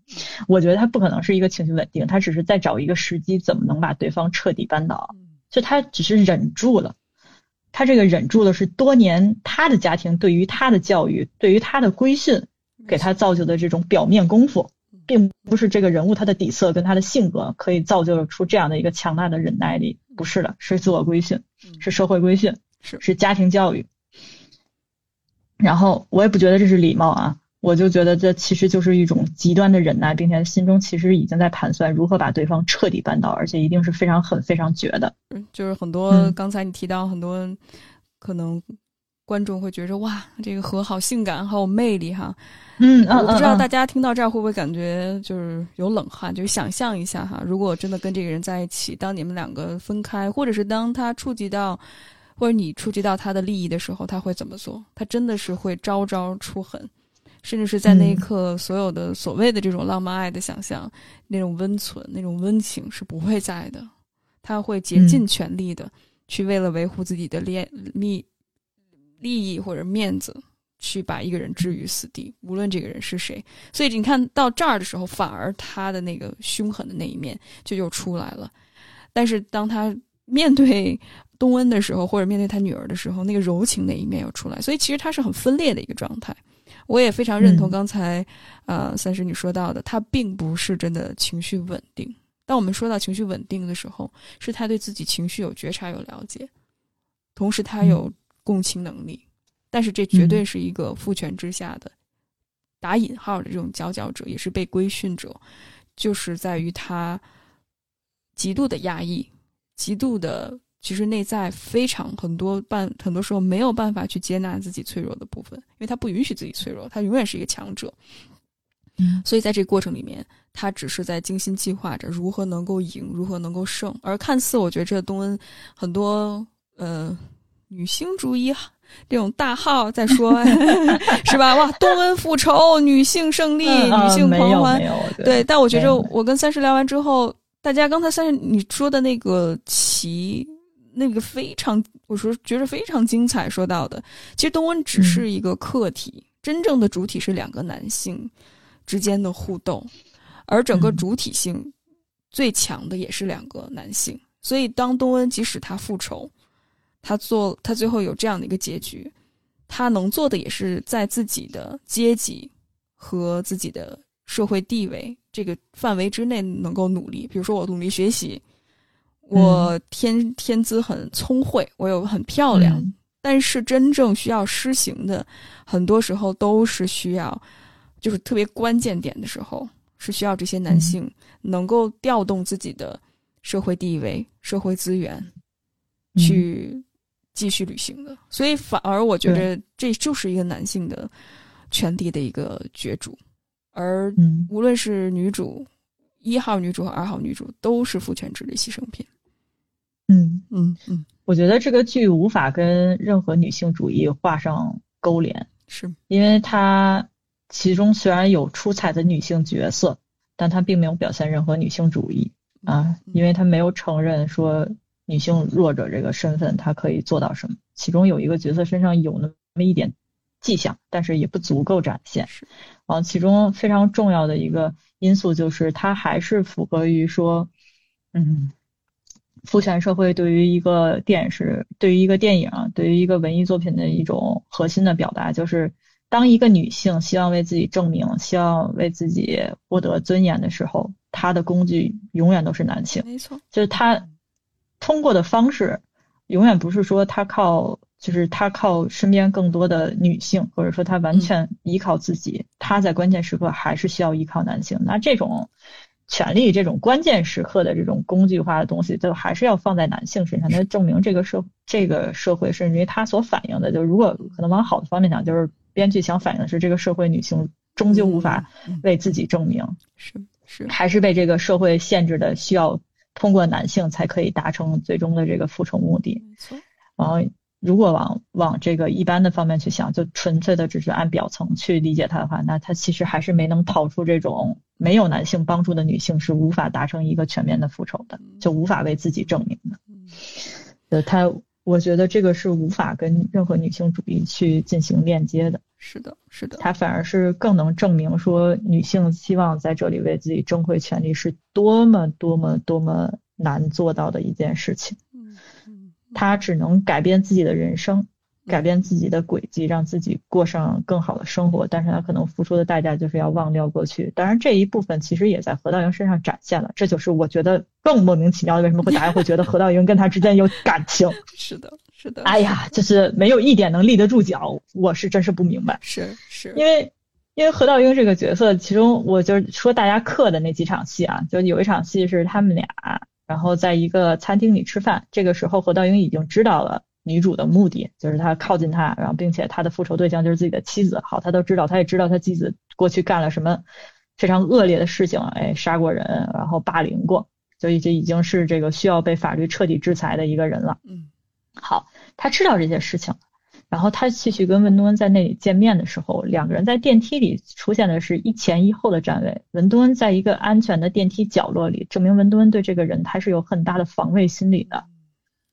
我觉得他不可能是一个情绪稳定，他只是在找一个时机，怎么能把对方彻底扳倒。就他只是忍住了，他这个忍住的是多年他的家庭对于他的教育，对于他的规训，给他造就的这种表面功夫。并不是这个人物他的底色跟他的性格可以造就出这样的一个强大的忍耐力，不是的，是自我规训，是社会规训，是是家庭教育。然后我也不觉得这是礼貌啊，我就觉得这其实就是一种极端的忍耐，并且心中其实已经在盘算如何把对方彻底扳倒，而且一定是非常狠、非常绝的。就是很多刚才你提到很多可能。观众会觉着哇，这个河好性感，好有魅力哈。嗯，我不知道大家听到这儿会不会感觉就是有冷汗，就是想象一下哈，如果真的跟这个人在一起，当你们两个分开，或者是当他触及到，或者你触及到他的利益的时候，他会怎么做？他真的是会招招出狠，甚至是在那一刻，所有的所谓的这种浪漫爱的想象，那种温存、那种温情是不会在的。他会竭尽全力的去为了维护自己的利利。利益或者面子，去把一个人置于死地，无论这个人是谁。所以你看到这儿的时候，反而他的那个凶狠的那一面就又出来了。但是当他面对东恩的时候，或者面对他女儿的时候，那个柔情那一面又出来。所以其实他是很分裂的一个状态。我也非常认同刚才呃三十你说到的，他并不是真的情绪稳定。当我们说到情绪稳定的时候，是他对自己情绪有觉察、有了解，同时他有。共情能力，但是这绝对是一个父权之下的打引号的这种佼佼者，也是被规训者，就是在于他极度的压抑，极度的其实内在非常很多办很多时候没有办法去接纳自己脆弱的部分，因为他不允许自己脆弱，他永远是一个强者。嗯，所以在这个过程里面，他只是在精心计划着如何能够赢，如何能够胜。而看似我觉得这东恩很多呃女性主义这种大号在说 是吧？哇，东恩复仇，女性胜利，女性狂欢，对。但我觉着我跟三十聊完之后，大家刚才三十你说的那个棋，那个非常，我说觉得非常精彩。说到的，其实东恩只是一个客体，真正的主体是两个男性。之间的互动，而整个主体性最强的也是两个男性。所以，当东恩即使他复仇，他做他最后有这样的一个结局，他能做的也是在自己的阶级和自己的社会地位这个范围之内能够努力。比如说，我努力学习，我天天资很聪慧，我有很漂亮，但是真正需要施行的，很多时候都是需要。就是特别关键点的时候，是需要这些男性能够调动自己的社会地位、社会资源，去继续旅行的。所以，反而我觉得这就是一个男性的权力的一个角逐。而无论是女主一号女主和二号女主，都是父权制的牺牲品。嗯嗯嗯，我觉得这个剧无法跟任何女性主义画上勾连，是因为它。其中虽然有出彩的女性角色，但它并没有表现任何女性主义啊，因为它没有承认说女性弱者这个身份她可以做到什么。其中有一个角色身上有那么一点迹象，但是也不足够展现。啊，其中非常重要的一个因素就是她还是符合于说，嗯，父权社会对于一个电视、对于一个电影、对于一个文艺作品的一种核心的表达，就是。当一个女性希望为自己证明、希望为自己获得尊严的时候，她的工具永远都是男性。没错，就是她通过的方式，永远不是说他靠，就是他靠身边更多的女性，或者说他完全依靠自己。他在关键时刻还是需要依靠男性。那这种权利、这种关键时刻的这种工具化的东西，就还是要放在男性身上，那证明这个社这个社会，甚至于他所反映的，就如果可能往好的方面讲，就是。编剧想反映的是，这个社会女性终究无法为自己证明，是是，还是被这个社会限制的，需要通过男性才可以达成最终的这个复仇目的。没错。然后，如果往往这个一般的方面去想，就纯粹的只是按表层去理解它的话，那它其实还是没能逃出这种没有男性帮助的女性是无法达成一个全面的复仇的，就无法为自己证明的。呃，他。我觉得这个是无法跟任何女性主义去进行链接的。是的，是的，它反而是更能证明说，女性希望在这里为自己争回权利是多么多么多么难做到的一件事情。嗯嗯，她只能改变自己的人生。改变自己的轨迹，让自己过上更好的生活，但是她可能付出的代价就是要忘掉过去。当然，这一部分其实也在何道英身上展现了，这就是我觉得更莫名其妙的，为什么会大家会觉得何道英跟他之间有感情？是的，是的。哎呀，就是没有一点能立得住脚，我是真是不明白。是是，因为因为何道英这个角色，其中我就是说大家刻的那几场戏啊，就有一场戏是他们俩，然后在一个餐厅里吃饭，这个时候何道英已经知道了。女主的目的就是他靠近他，然后并且他的复仇对象就是自己的妻子。好，他都知道，他也知道他妻子过去干了什么非常恶劣的事情，哎，杀过人，然后霸凌过，所以这已经是这个需要被法律彻底制裁的一个人了。嗯，好，他知道这些事情，然后他继续跟文东恩在那里见面的时候，两个人在电梯里出现的是一前一后的站位。文东恩在一个安全的电梯角落里，证明文东恩对这个人他是有很大的防卫心理的。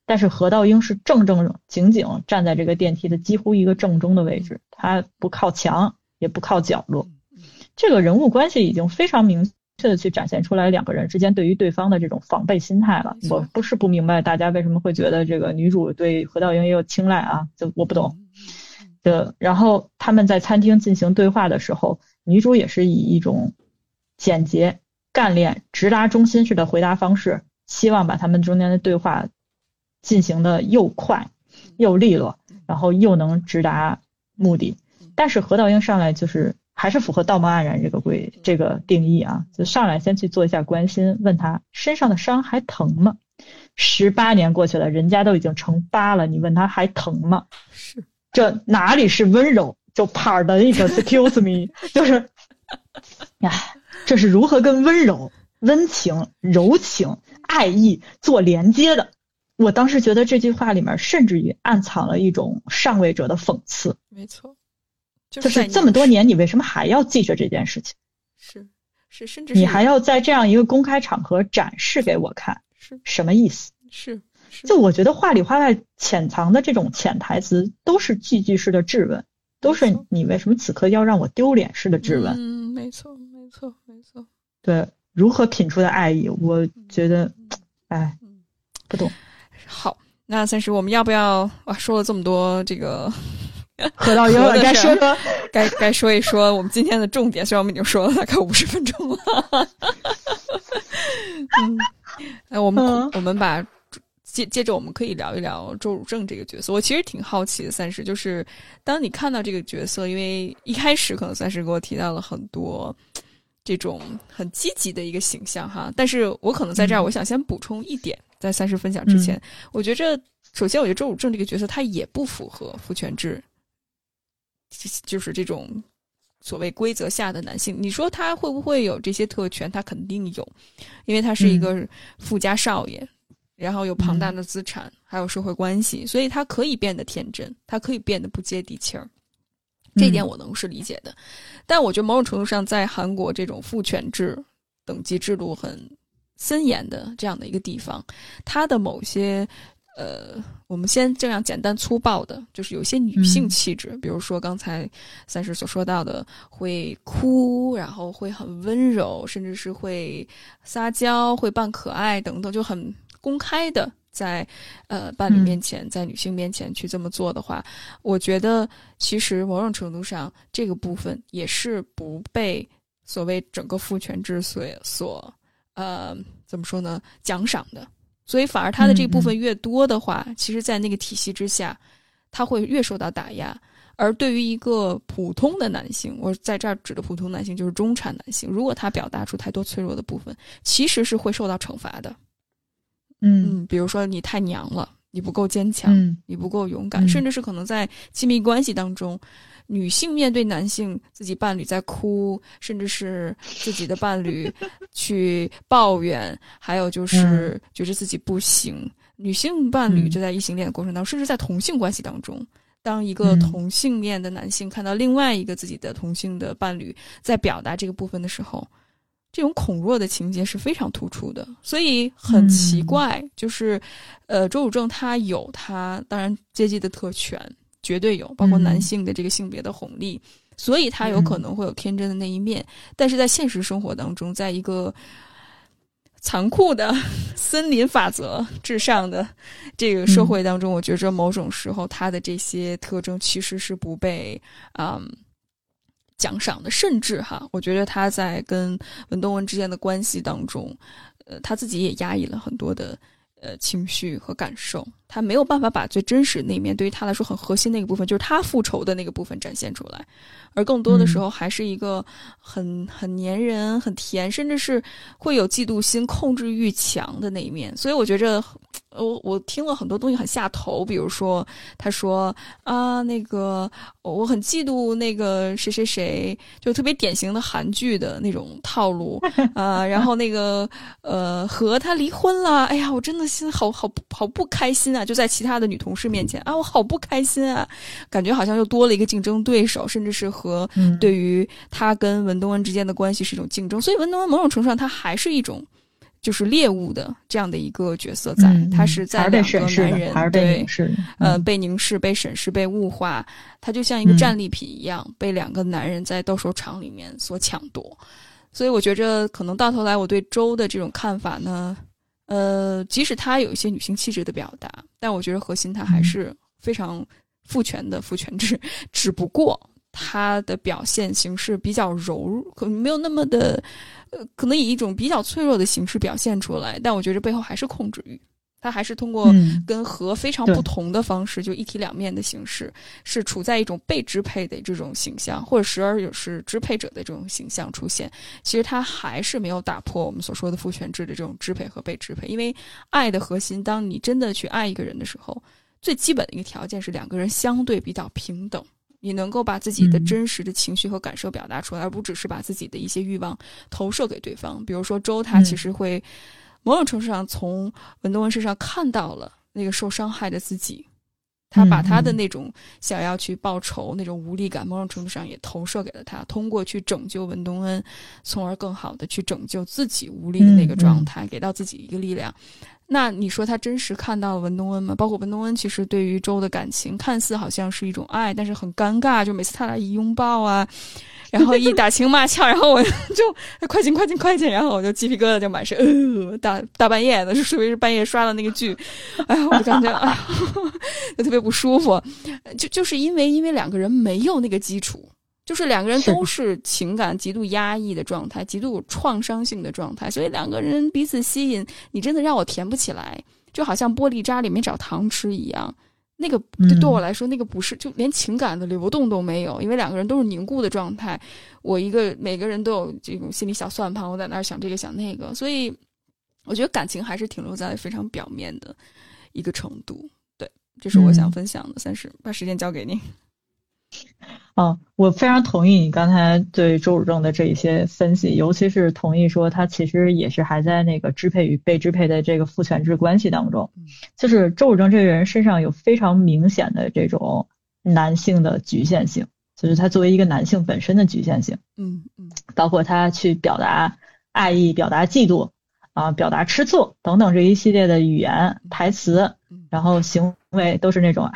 但是何道英是正正经经站在这个电梯的几乎一个正中的位置，他不靠墙，也不靠角落，这个人物关系已经非常明确的去展现出来两个人之间对于对方的这种防备心态了。我不是不明白大家为什么会觉得这个女主对何道英也有青睐啊，就我不懂。的，然后他们在餐厅进行对话的时候，女主也是以一种简洁、干练、直达中心式的回答方式，希望把他们中间的对话。进行的又快又利落，然后又能直达目的。但是何道英上来就是还是符合道貌岸然这个规这个定义啊，就上来先去做一下关心，问他身上的伤还疼吗？十八年过去了，人家都已经成疤了，你问他还疼吗？是，这哪里是温柔？就 pardon excuse me，就是，哎，这是如何跟温柔、温情、柔情、爱意做连接的？我当时觉得这句话里面甚至于暗藏了一种上位者的讽刺。没错，就是这么多年，你为什么还要记着这件事情？是是，甚至你还要在这样一个公开场合展示给我看，是什么意思？是，就我觉得话里话外潜藏的这种潜台词，都是句句式的质问。都是你为什么此刻要让我丢脸式的质问？嗯，没错，没错，没错。对，如何品出的爱意？我觉得，哎，不懂。好，那三十，我们要不要哇？说了这么多，这个 喝到晕了，该说说，该该说一说我们今天的重点。虽然我们已经说了大概五十分钟了。嗯，哎，我们我们把。接接着，我们可以聊一聊周汝正这个角色。我其实挺好奇的，三十就是当你看到这个角色，因为一开始可能三十给我提到了很多这种很积极的一个形象哈。但是我可能在这儿，我想先补充一点，在三十分享之前，我觉着首先，我觉得周汝正这个角色他也不符合父权制，就是这种所谓规则下的男性。你说他会不会有这些特权？他肯定有，因为他是一个富家少爷。然后有庞大的资产，还有社会关系，所以他可以变得天真，他可以变得不接地气儿，这一点我能是理解的。但我觉得某种程度上，在韩国这种父权制、等级制度很森严的这样的一个地方，他的某些呃，我们先这样简单粗暴的，就是有些女性气质，比如说刚才三十所说到的，会哭，然后会很温柔，甚至是会撒娇、会扮可爱等等，就很。公开的在呃伴侣面前，在女性面前去这么做的话，我觉得其实某种程度上这个部分也是不被所谓整个父权制所所呃怎么说呢奖赏的，所以反而他的这部分越多的话，其实，在那个体系之下，他会越受到打压。而对于一个普通的男性，我在这儿指的普通男性就是中产男性，如果他表达出太多脆弱的部分，其实是会受到惩罚的。嗯，比如说你太娘了，你不够坚强，你不够勇敢，甚至是可能在亲密关系当中，女性面对男性自己伴侣在哭，甚至是自己的伴侣 去抱怨，还有就是觉得自己不行。女性伴侣就在异性恋的过程当中，甚至在同性关系当中，当一个同性恋的男性看到另外一个自己的同性的伴侣在表达这个部分的时候。这种恐弱的情节是非常突出的，所以很奇怪，就是，呃，周汝正他有他当然阶级的特权，绝对有，包括男性的这个性别的红利，所以他有可能会有天真的那一面，但是在现实生活当中，在一个残酷的 森林法则至上的这个社会当中，我觉着某种时候他的这些特征其实是不被嗯。奖赏的，甚至哈，我觉得他在跟文东文之间的关系当中，呃，他自己也压抑了很多的呃情绪和感受，他没有办法把最真实那一面，对于他来说很核心那个部分，就是他复仇的那个部分展现出来，而更多的时候还是一个很很粘人、很甜，甚至是会有嫉妒心、控制欲强的那一面，所以我觉着。我我听了很多东西很下头，比如说他说啊，那个我很嫉妒那个谁谁谁，就特别典型的韩剧的那种套路 啊。然后那个呃和他离婚了，哎呀，我真的心好好好不开心啊！就在其他的女同事面前啊，我好不开心啊，感觉好像又多了一个竞争对手，甚至是和对于他跟文东恩之间的关系是一种竞争。所以文东恩某种程度上他还是一种。就是猎物的这样的一个角色，在他是在两个男人对呃被凝视、被审视、被物化，他就像一个战利品一样，被两个男人在斗兽场里面所抢夺。所以我觉着，可能到头来，我对周的这种看法呢，呃，即使他有一些女性气质的表达，但我觉得核心他还是非常父权的父权制，只不过他的表现形式比较柔，可能没有那么的。呃，可能以一种比较脆弱的形式表现出来，但我觉得背后还是控制欲，他还是通过跟和非常不同的方式，就一体两面的形式，是处在一种被支配的这种形象，或者时而有是支配者的这种形象出现。其实他还是没有打破我们所说的父权制的这种支配和被支配。因为爱的核心，当你真的去爱一个人的时候，最基本的一个条件是两个人相对比较平等，你能够把自己的真实的情绪和感受表达出来，而不只是把自己的一些欲望投射给对方。比如说周，他其实会。某种程度上，从文东文身上看到了那个受伤害的自己，他把他的那种想要去报仇、那种无力感，某种程度上也投射给了他。通过去拯救文东恩，从而更好的去拯救自己无力的那个状态，给到自己一个力量。那你说他真实看到了文东恩吗？包括文东恩，其实对于周的感情，看似好像是一种爱，但是很尴尬，就每次他俩一拥抱啊。然后一打情骂俏，然后我就快进快进快进，然后我就鸡皮疙瘩就满身。呃，大大半夜的，是属于是半夜刷的那个剧，哎呀，我就感觉 哎呀，就特别不舒服。就就是因为因为两个人没有那个基础，就是两个人都是情感极度压抑的状态，极度创伤性的状态，所以两个人彼此吸引，你真的让我甜不起来，就好像玻璃渣里面找糖吃一样。那个对我来说，那个不是就连情感的流动都没有，因为两个人都是凝固的状态。我一个每个人都有这种心理小算盘，我在那儿想这个想那个，所以我觉得感情还是停留在非常表面的一个程度。对，这是我想分享的。三十，把时间交给你。哦，我非常同意你刚才对周汝正的这一些分析，尤其是同意说他其实也是还在那个支配与被支配的这个父权制关系当中。就是周汝正这个人身上有非常明显的这种男性的局限性，就是他作为一个男性本身的局限性。嗯嗯，包括他去表达爱意、表达嫉妒啊、表达吃醋等等这一系列的语言、台词，然后行为都是那种。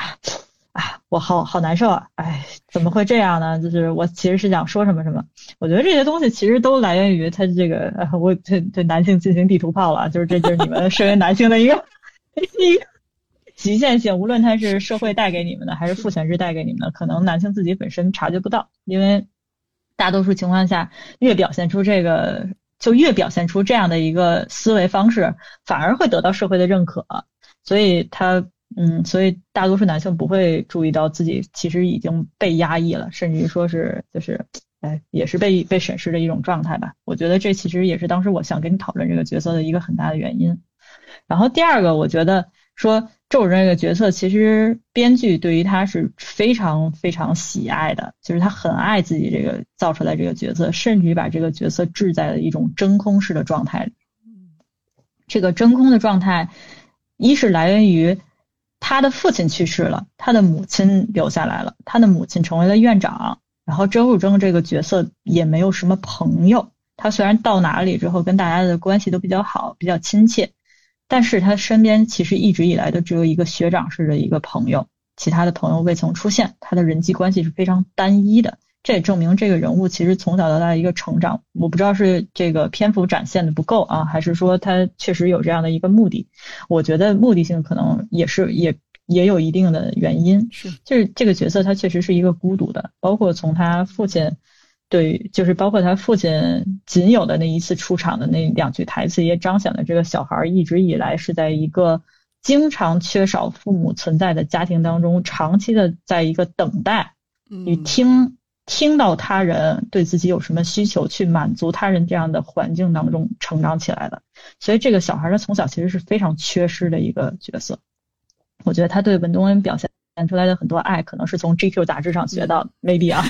啊，我好好难受啊！哎，怎么会这样呢？就是我其实是想说什么什么。我觉得这些东西其实都来源于他这个，我对对男性进行地图炮了，就是这就是你们身为男性的一个 一个极限性。无论他是社会带给你们的，还是父权制带给你们的，可能男性自己本身察觉不到，因为大多数情况下，越表现出这个，就越表现出这样的一个思维方式，反而会得到社会的认可，所以他。嗯，所以大多数男性不会注意到自己其实已经被压抑了，甚至于说是就是，哎，也是被被审视的一种状态吧。我觉得这其实也是当时我想跟你讨论这个角色的一个很大的原因。然后第二个，我觉得说周主任这个角色，其实编剧对于他是非常非常喜爱的，就是他很爱自己这个造出来这个角色，甚至于把这个角色置在了一种真空式的状态里。这个真空的状态，一是来源于。他的父亲去世了，他的母亲留下来了，他的母亲成为了院长，然后周汝正这个角色也没有什么朋友。他虽然到哪里之后跟大家的关系都比较好，比较亲切，但是他身边其实一直以来都只有一个学长式的一个朋友，其他的朋友未曾出现，他的人际关系是非常单一的。这也证明这个人物其实从小到大的一个成长，我不知道是这个篇幅展现的不够啊，还是说他确实有这样的一个目的。我觉得目的性可能也是也也有一定的原因，是就是这个角色他确实是一个孤独的，包括从他父亲对，就是包括他父亲仅有的那一次出场的那两句台词，也彰显了这个小孩一直以来是在一个经常缺少父母存在的家庭当中，长期的在一个等待与听。听到他人对自己有什么需求，去满足他人这样的环境当中成长起来的，所以这个小孩他从小其实是非常缺失的一个角色。我觉得他对文东恩表现出来的很多爱，可能是从 GQ 杂志上学到的，maybe 啊，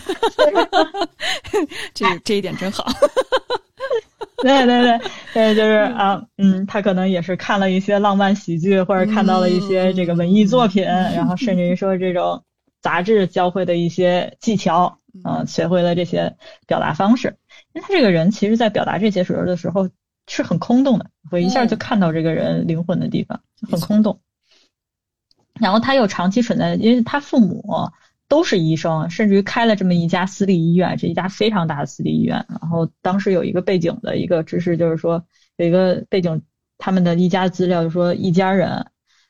这这一点真好。对对对对，就是啊，嗯，他可能也是看了一些浪漫喜剧，或者看到了一些这个文艺作品，然后甚至于说这种杂志教会的一些技巧。嗯，学会了这些表达方式，因为他这个人其实，在表达这些时候的时候是很空洞的，我一下就看到这个人灵魂的地方，就很空洞。然后他又长期存在，因为他父母都是医生，甚至于开了这么一家私立医院，这一家非常大的私立医院。然后当时有一个背景的一个知识，就是说有一个背景，他们的一家资料就说一家人，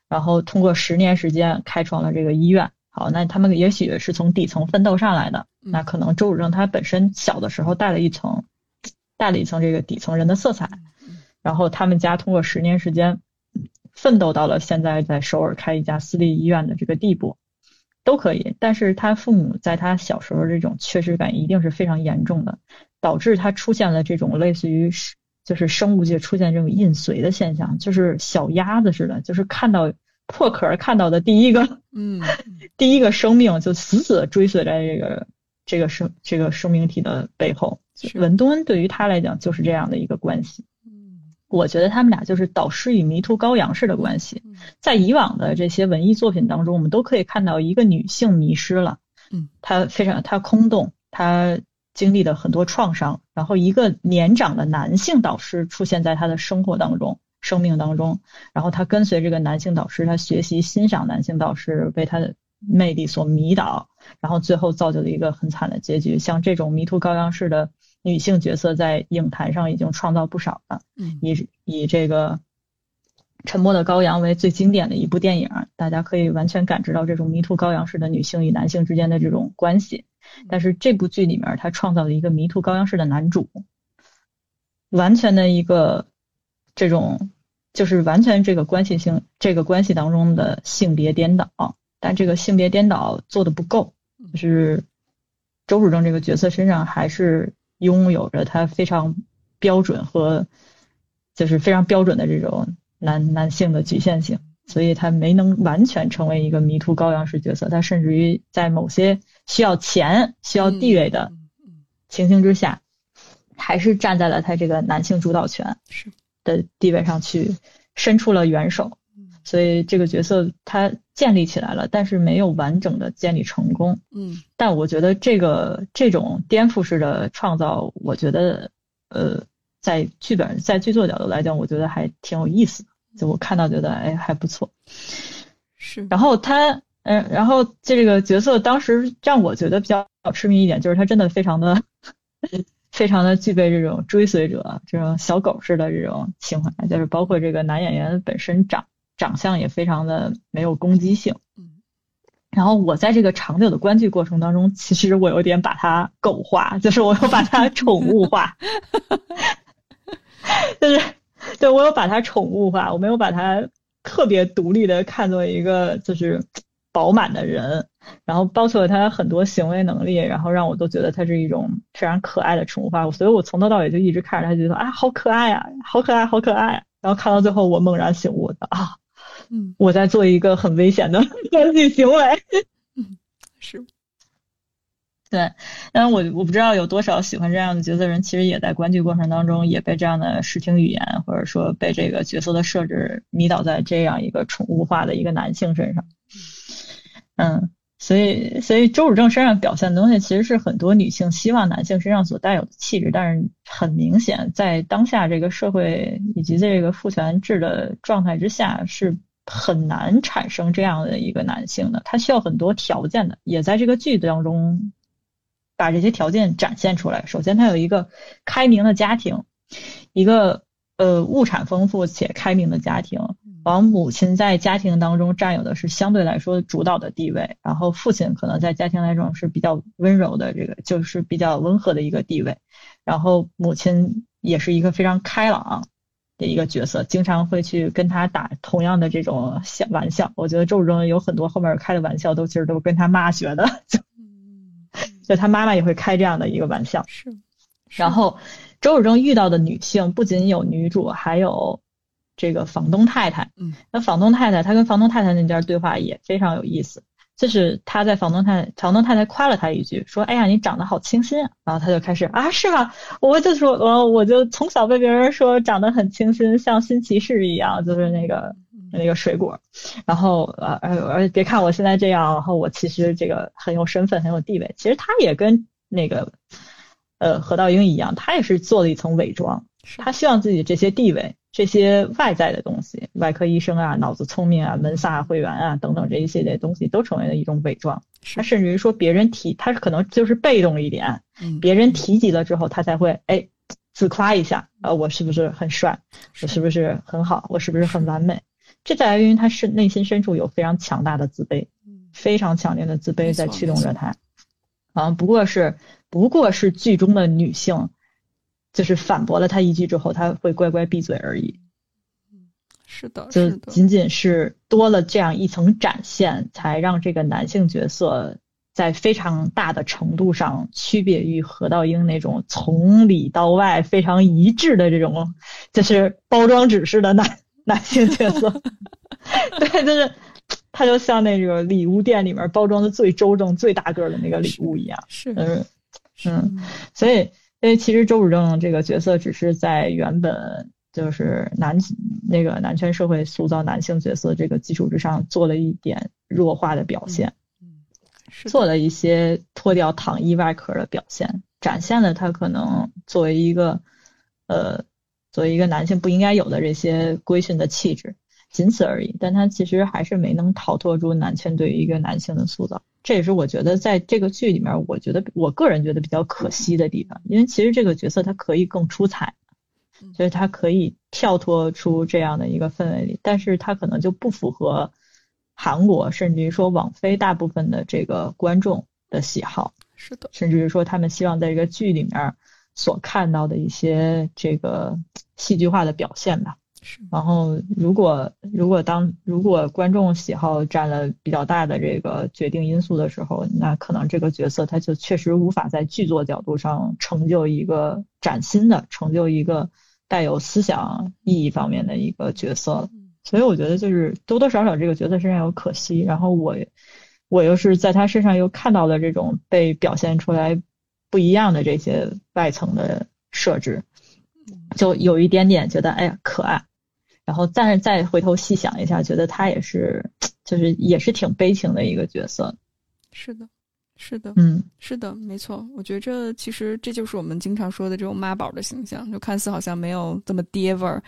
然后通过十年时间开创了这个医院。好，那他们也许是从底层奋斗上来的，那可能周汝正他本身小的时候带了一层，带了一层这个底层人的色彩，然后他们家通过十年时间奋斗到了现在在首尔开一家私立医院的这个地步，都可以。但是他父母在他小时候这种缺失感一定是非常严重的，导致他出现了这种类似于就是生物界出现这种印随的现象，就是小鸭子似的，就是看到破壳看到的第一个，嗯，第一个生命就死死的追随在这个这个生这个生命体的背后。文东恩对于他来讲就是这样的一个关系。我觉得他们俩就是导师与迷途羔羊式的关系。在以往的这些文艺作品当中，我们都可以看到一个女性迷失了，嗯，她非常她空洞，她经历了很多创伤，然后一个年长的男性导师出现在她的生活当中、生命当中，然后她跟随这个男性导师，他学习欣赏男性导师，被他的魅力所迷倒，然后最后造就了一个很惨的结局。像这种迷途羔羊式的。女性角色在影坛上已经创造不少了，以以这个《沉默的羔羊》为最经典的一部电影，大家可以完全感知到这种迷途羔羊式的女性与男性之间的这种关系。但是这部剧里面，他创造了一个迷途羔羊式的男主，完全的一个这种就是完全这个关系性这个关系当中的性别颠倒，但这个性别颠倒做的不够，就是周汝正这个角色身上还是。拥有着他非常标准和就是非常标准的这种男男性的局限性，所以他没能完全成为一个迷途羔羊式角色。他甚至于在某些需要钱、需要地位的情形之下，还是站在了他这个男性主导权的地位上去伸出了援手。所以这个角色他建立起来了，但是没有完整的建立成功。嗯，但我觉得这个这种颠覆式的创造，我觉得呃，在剧本在剧作角度来讲，我觉得还挺有意思的。就我看到觉得哎还不错。是。然后他嗯，然后这个角色当时让我觉得比较痴迷一点，就是他真的非常的非常的具备这种追随者这种小狗似的这种情怀，就是包括这个男演员本身长。长相也非常的没有攻击性，嗯，然后我在这个长久的观剧过程当中，其实我有点把它狗化，就是我有把它 宠物化，就是对我有把它宠物化，我没有把它特别独立的看作一个就是饱满的人，然后包括他很多行为能力，然后让我都觉得他是一种非常可爱的宠物化，所以我从头到尾就一直看着他，觉得啊好可爱啊，好可爱，好可爱，然后看到最后我猛然醒悟的啊。嗯，我在做一个很危险的 关系行为。嗯，是，对，但我我不知道有多少喜欢这样的角色人，其实也在观剧过程当中也被这样的视听语言，或者说被这个角色的设置迷倒在这样一个宠物化的一个男性身上。嗯，所以所以周汝正身上表现的东西，其实是很多女性希望男性身上所带有的气质，但是很明显，在当下这个社会以及这个父权制的状态之下是。很难产生这样的一个男性的，他需要很多条件的，也在这个剧当中把这些条件展现出来。首先，他有一个开明的家庭，一个呃物产丰富且开明的家庭。王母亲在家庭当中占有的是相对来说主导的地位，然后父亲可能在家庭来说是比较温柔的，这个就是比较温和的一个地位。然后母亲也是一个非常开朗。的一个角色，经常会去跟他打同样的这种小玩笑。我觉得周汝正有很多后面开的玩笑，都其实都是跟他妈学的，就就他妈妈也会开这样的一个玩笑。是。然后周汝正遇到的女性不仅有女主，还有这个房东太太。嗯。那房东太太，她跟房东太太那段对话也非常有意思。就是她在房东太太房东太太夸了她一句，说：“哎呀，你长得好清新。”然后她就开始啊，是吗？我就说，我我就从小被别人说长得很清新，像新骑士一样，就是那个那个水果。然后呃呃，别看我现在这样，然后我其实这个很有身份，很有地位。其实他也跟那个呃何道英一样，他也是做了一层伪装，他希望自己这些地位。这些外在的东西，外科医生啊，脑子聪明啊，门萨会员啊，等等这一系列东西，都成为了一种伪装。他甚至于说，别人提他可能就是被动一点，别人提及了之后，他才会哎自夸一下，呃，我是不是很帅？我是不是很好？我是不是很完美？这在于他是内心深处有非常强大的自卑，非常强烈的自卑在驱动着他。啊，不过是不过是剧中的女性。就是反驳了他一句之后，他会乖乖闭嘴而已。是的，就仅仅是多了这样一层展现，才让这个男性角色在非常大的程度上区别于何道英那种从里到外非常一致的这种，就是包装纸式的男男性角色。对，就是他就像那个礼物店里面包装的最周正、最大个的那个礼物一样。是，嗯嗯，所以，因为其实周汝正这个角色只是在原本。就是男那个男权社会塑造男性角色这个基础之上，做了一点弱化的表现，嗯，做了一些脱掉糖衣外壳的表现，展现了他可能作为一个呃作为一个男性不应该有的这些规训的气质，仅此而已。但他其实还是没能逃脱出男权对于一个男性的塑造，这也是我觉得在这个剧里面，我觉得我个人觉得比较可惜的地方，因为其实这个角色他可以更出彩。所以他可以跳脱出这样的一个氛围里，但是他可能就不符合韩国甚至于说网飞大部分的这个观众的喜好，是的，甚至于说他们希望在这个剧里面所看到的一些这个戏剧化的表现吧。是。然后如果如果当如果观众喜好占了比较大的这个决定因素的时候，那可能这个角色他就确实无法在剧作角度上成就一个崭新的，成就一个。带有思想意义方面的一个角色，所以我觉得就是多多少少这个角色身上有可惜，然后我我又是在他身上又看到了这种被表现出来不一样的这些外层的设置，就有一点点觉得哎呀可爱，然后但是再回头细想一下，觉得他也是就是也是挺悲情的一个角色，是的。是的，嗯，是的，没错。我觉着其实这就是我们经常说的这种妈宝的形象，就看似好像没有这么爹味儿，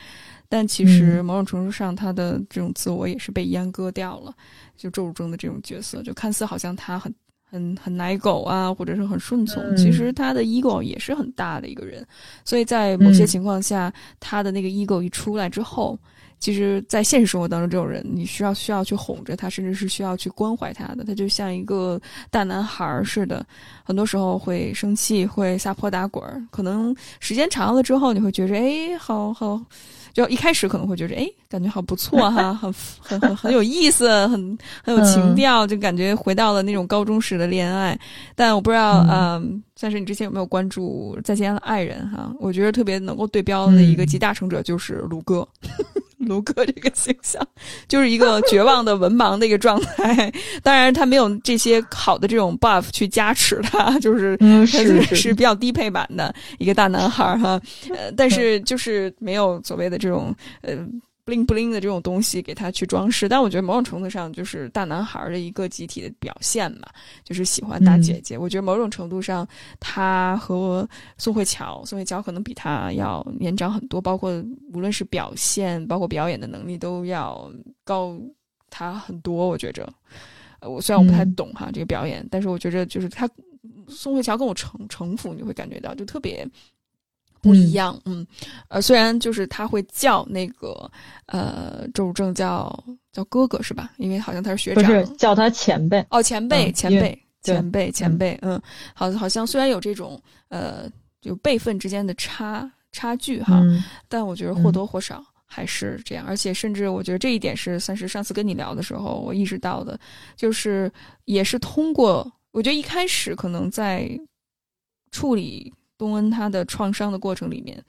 但其实某种程度上他的这种自我也是被阉割掉了。就周汝正的这种角色，就看似好像他很很很奶狗啊，或者是很顺从，其实他的 ego 也是很大的一个人。所以在某些情况下，他的那个 ego 一出来之后。其实，在现实生活当中，这种人你需要需要去哄着他，甚至是需要去关怀他的。他就像一个大男孩似的，很多时候会生气，会撒泼打滚儿。可能时间长了之后，你会觉着，哎，好好。就一开始可能会觉得，哎，感觉好不错哈，很很很很有意思，很很有情调，就感觉回到了那种高中时的恋爱。但我不知道，嗯，算是你之前有没有关注《再见爱人》哈？我觉得特别能够对标的一个集大成者就是卢哥。卢哥这个形象就是一个绝望的文盲的一个状态，当然他没有这些好的这种 buff 去加持他，就是是是比较低配版的一个大男孩哈，呃，但是就是没有所谓的这种呃。Bling bling 的这种东西给他去装饰，但我觉得某种程度上就是大男孩的一个集体的表现嘛，就是喜欢大姐姐。我觉得某种程度上，他和宋慧乔，宋慧乔可能比他要年长很多，包括无论是表现，包括表演的能力都要高他很多。我觉着，我虽然我不太懂哈这个表演，但是我觉着就是他宋慧乔跟我城城府，你会感觉到就特别。不一样，嗯，呃，虽然就是他会叫那个呃周汝正叫叫哥哥是吧？因为好像他是学长，不是叫他前辈哦，前辈前辈前辈前辈，嗯，好，好像虽然有这种呃就辈分之间的差差距哈，但我觉得或多或少还是这样，而且甚至我觉得这一点是算是上次跟你聊的时候我意识到的，就是也是通过我觉得一开始可能在处理。东恩他的创伤的过程里面，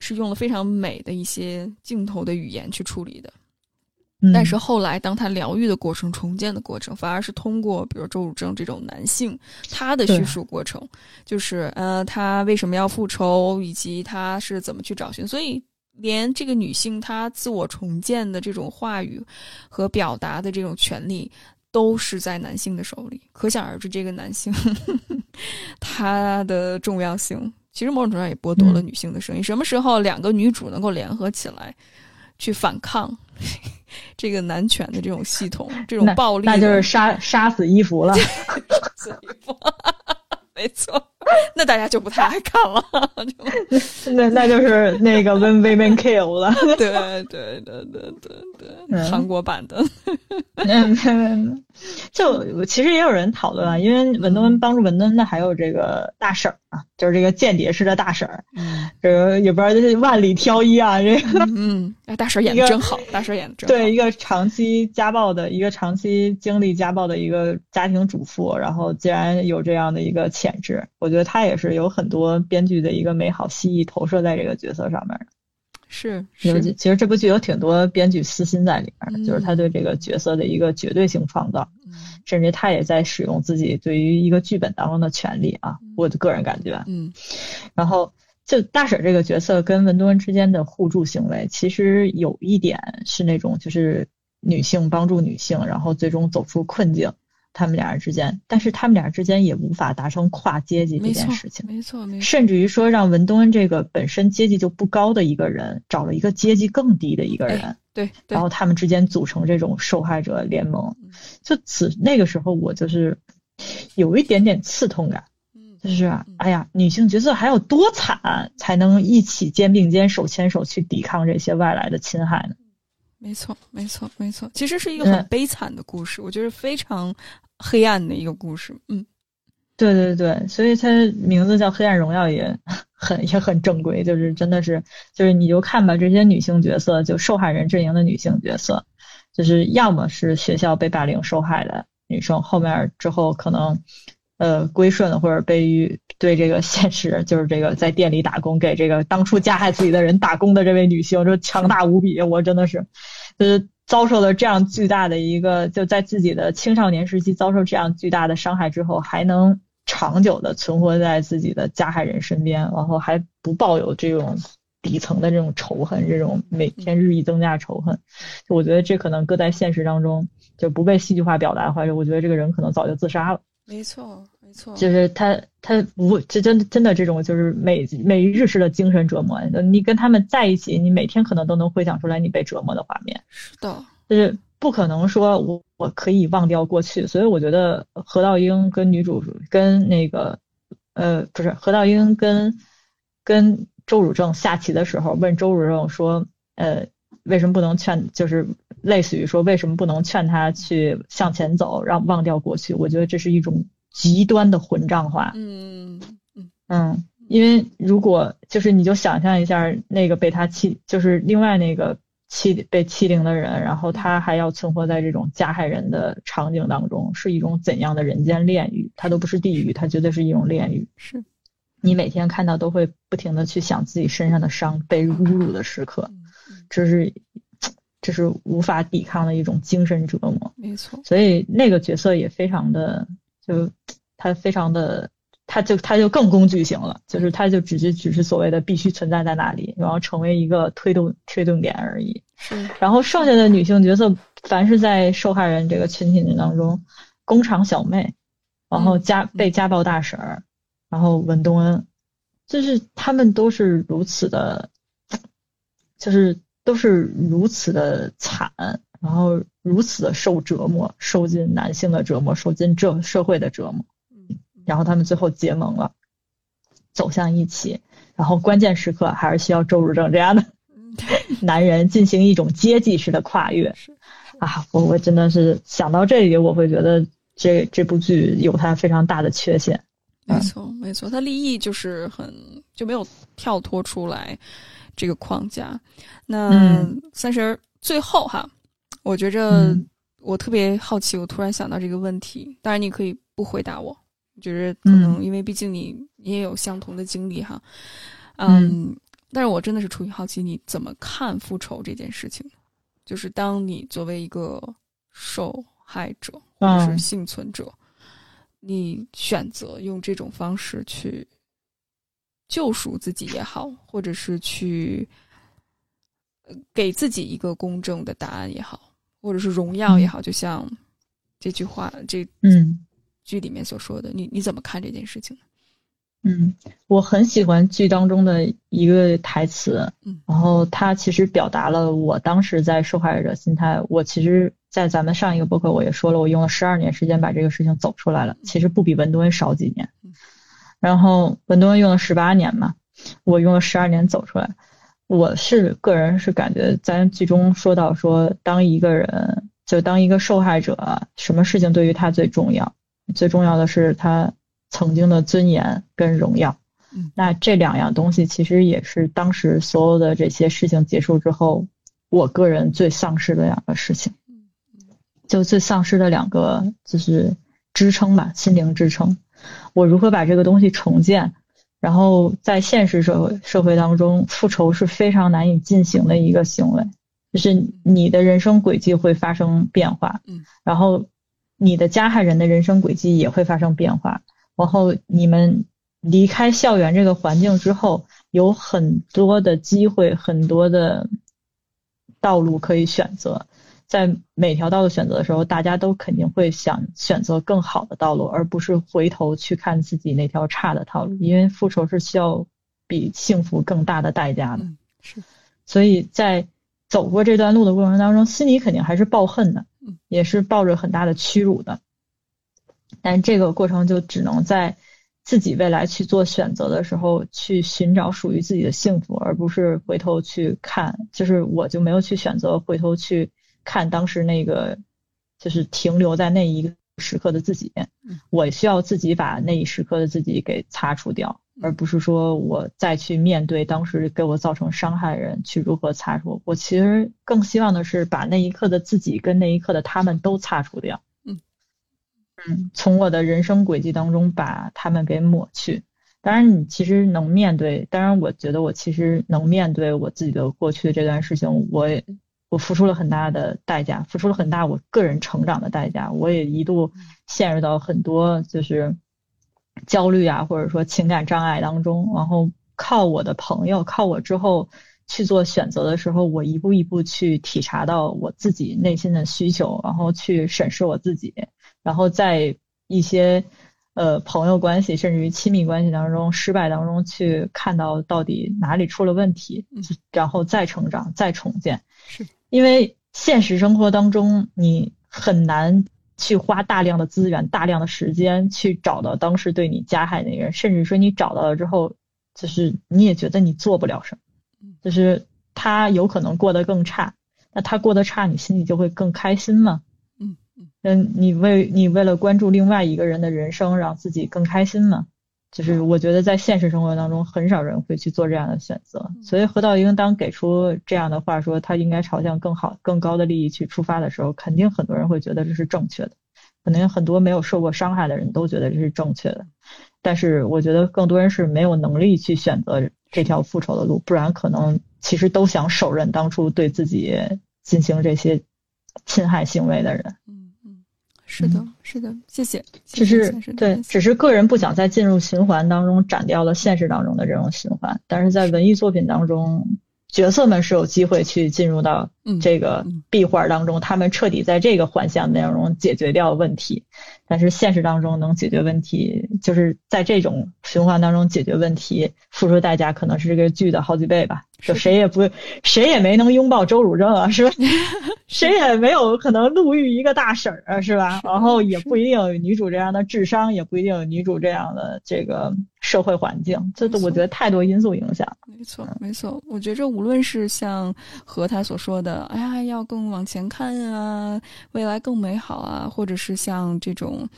是用了非常美的一些镜头的语言去处理的，但是后来当他疗愈的过程、重建的过程，反而是通过比如周汝正这种男性他的叙述过程，就是呃他为什么要复仇，以及他是怎么去找寻，所以连这个女性她自我重建的这种话语和表达的这种权利。都是在男性的手里，可想而知，这个男性 他的重要性，其实某种程度上也剥夺了女性的声音。什么时候两个女主能够联合起来去反抗 这个男权的这种系统、这种暴力，那就是杀杀死伊芙了。杀死伊芙，没错，那大家就不太爱看了。就 那那就是那个 When Women Kill 了。对对对对对对。韩国版的。就其实也有人讨论啊，因为文敦帮助文敦的还有这个大婶儿啊，就是这个间谍式的大婶儿，这个也不知道这万里挑一啊，这个嗯，哎，大婶演的真好，大婶演的真好。对，一个长期家暴的，一个长期经历家暴的一个家庭主妇，然后既然有这样的一个潜质，我觉得他也是有很多编剧的一个美好心意投射在这个角色上面的。是，其实这部剧有挺多编剧私心在里面的，就是他对这个角色的一个绝对性创造，甚至他也在使用自己对于一个剧本当中的权利啊，我的个人感觉。嗯，然后就大婶这个角色跟文多恩之间的互助行为，其实有一点是那种就是女性帮助女性，然后最终走出困境。他们俩人之间，但是他们俩之间也无法达成跨阶级这件事情，没错，没。错，甚至于说让文东恩这个本身阶级就不高的一个人，找了一个阶级更低的一个人，对，然后他们之间组成这种受害者联盟，就此那个时候我就是有一点点刺痛感，就是哎呀，女性角色还有多惨才能一起肩并肩、手牵手去抵抗这些外来的侵害呢？没错，没错，没错，其实是一个很悲惨的故事，我觉得非常黑暗的一个故事。嗯，对对对，所以它名字叫《黑暗荣耀》也很也很正规，就是真的是，就是你就看吧，这些女性角色，就受害人阵营的女性角色，就是要么是学校被霸凌受害的女生，后面之后可能呃归顺了，或者被于对这个 现实，就是这个在店里打工，给这个当初加害自己的人打工的这位女性，就强大无比。我真的是，就是遭受了这样巨大的一个，就在自己的青少年时期遭受这样巨大的伤害之后，还能长久的存活在自己的加害人身边，然后还不抱有这种底层的这种仇恨，这种每天日益增加仇恨。就我觉得这可能搁在现实当中，就不被戏剧化表达的话，我觉得这个人可能早就自杀了。没错。没错，就是他，他不，这真真的这种就是每每日式的精神折磨。你跟他们在一起，你每天可能都能回想出来你被折磨的画面。是的，就是不可能说我我可以忘掉过去。所以我觉得何道英跟女主跟那个呃不是何道英跟跟周汝正下棋的时候，问周汝正说呃为什么不能劝，就是类似于说为什么不能劝他去向前走，让忘掉过去？我觉得这是一种。极端的混账化，嗯嗯嗯，因为如果就是你就想象一下那个被他欺，就是另外那个欺被欺凌的人，然后他还要存活在这种加害人的场景当中，是一种怎样的人间炼狱？他都不是地狱，他绝对是一种炼狱。是，你每天看到都会不停的去想自己身上的伤，被侮辱的时刻，这是这是无法抵抗的一种精神折磨。没错，所以那个角色也非常的。就他非常的，他就他就更工具型了，就是他就只是只是所谓的必须存在在那里，然后成为一个推动推动点而已。是，然后剩下的女性角色，凡是在受害人这个群体当中，工厂小妹，然后家被家暴大婶儿，然后文东恩，就是他们都是如此的，就是都是如此的惨。然后如此的受折磨，受尽男性的折磨，受尽这社会的折磨，然后他们最后结盟了，走向一起。然后关键时刻还是需要周汝正这样的 男人进行一种阶级式的跨越。啊，我我真的是想到这里，我会觉得这这部剧有它非常大的缺陷。没错，没错，它立意就是很就没有跳脱出来这个框架。那三十最后哈。我觉着我特别好奇，我突然想到这个问题。当然，你可以不回答我。我觉得可能因为毕竟你你也有相同的经历哈。嗯，但是我真的是出于好奇，你怎么看复仇这件事情？就是当你作为一个受害者或者是幸存者，你选择用这种方式去救赎自己也好，或者是去给自己一个公正的答案也好。或者是荣耀也好，就像这句话这嗯剧里面所说的，你你怎么看这件事情呢？嗯，我很喜欢剧当中的一个台词，嗯，然后它其实表达了我当时在受害者心态。我其实，在咱们上一个播客我也说了，我用了十二年时间把这个事情走出来了，其实不比文东恩少几年。然后文东恩用了十八年嘛，我用了十二年走出来。我是个人是感觉，咱剧中说到说，当一个人就当一个受害者，什么事情对于他最重要？最重要的是他曾经的尊严跟荣耀。那这两样东西其实也是当时所有的这些事情结束之后，我个人最丧失的两个事情。就最丧失的两个就是支撑吧，心灵支撑。我如何把这个东西重建？然后在现实社会社会当中，复仇是非常难以进行的一个行为，就是你的人生轨迹会发生变化，嗯，然后你的加害人的人生轨迹也会发生变化，然后你们离开校园这个环境之后，有很多的机会，很多的道路可以选择。在每条道路选择的时候，大家都肯定会想选择更好的道路，而不是回头去看自己那条差的道路。因为复仇是需要比幸福更大的代价的。是，所以在走过这段路的过程当中，心里肯定还是抱恨的，也是抱着很大的屈辱的。但这个过程就只能在自己未来去做选择的时候，去寻找属于自己的幸福，而不是回头去看。就是我就没有去选择回头去。看当时那个，就是停留在那一个时刻的自己，我需要自己把那一时刻的自己给擦除掉，而不是说我再去面对当时给我造成伤害的人去如何擦除。我其实更希望的是把那一刻的自己跟那一刻的他们都擦除掉。嗯嗯，从我的人生轨迹当中把他们给抹去。当然，你其实能面对，当然我觉得我其实能面对我自己的过去的这段事情，我也。我付出了很大的代价，付出了很大我个人成长的代价。我也一度陷入到很多就是焦虑啊，或者说情感障碍当中。然后靠我的朋友，靠我之后去做选择的时候，我一步一步去体察到我自己内心的需求，然后去审视我自己，然后在一些呃朋友关系甚至于亲密关系当中失败当中去看到到底哪里出了问题，然后再成长，再重建。是。因为现实生活当中，你很难去花大量的资源、大量的时间去找到当时对你加害那个人，甚至说你找到了之后，就是你也觉得你做不了什么，就是他有可能过得更差，那他过得差，你心里就会更开心吗？嗯你为你为了关注另外一个人的人生，让自己更开心吗？就是我觉得在现实生活当中，很少人会去做这样的选择。所以何道英当给出这样的话，说他应该朝向更好、更高的利益去出发的时候，肯定很多人会觉得这是正确的。可能很多没有受过伤害的人都觉得这是正确的。但是我觉得更多人是没有能力去选择这条复仇的路，不然可能其实都想手刃当初对自己进行这些侵害行为的人。是的，是的，谢谢。只是对，只是个人不想再进入循环当中，斩掉了现实当中的这种循环。但是在文艺作品当中。角色们是有机会去进入到这个壁画当中，他们彻底在这个幻象内容解决掉问题。但是现实当中能解决问题，就是在这种循环当中解决问题，付出代价可能是这个剧的好几倍吧。就谁也不，谁也没能拥抱周汝正啊，是吧？谁也没有可能路遇一个大婶儿啊，是吧？然后也不一定有女主这样的智商，也不一定有女主这样的这个。社会环境，这都我觉得太多因素影响。没错，没错。我觉着无论是像和他所说的，哎呀，要更往前看啊，未来更美好啊，或者是像这种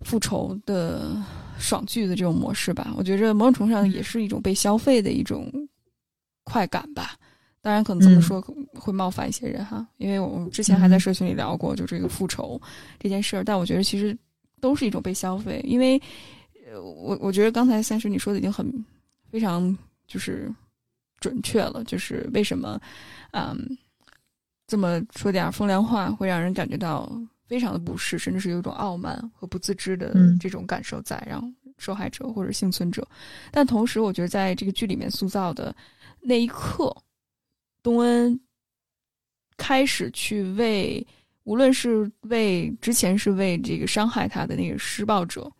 复仇的爽剧的这种模式吧，我觉着某种程度上也是一种被消费的一种快感吧。当然，可能这么说会冒犯一些人哈，因为我们之前还在社群里聊过，就这个复仇这件事儿。但我觉得其实都是一种被消费，因为。我我觉得刚才三十你说的已经很非常就是准确了，就是为什么嗯这么说点风凉话会让人感觉到非常的不适，甚至是有一种傲慢和不自知的这种感受在，让受害者或者幸存者。但同时，我觉得在这个剧里面塑造的那一刻，东恩开始去为无论是为之前是为这个伤害他的那个施暴者。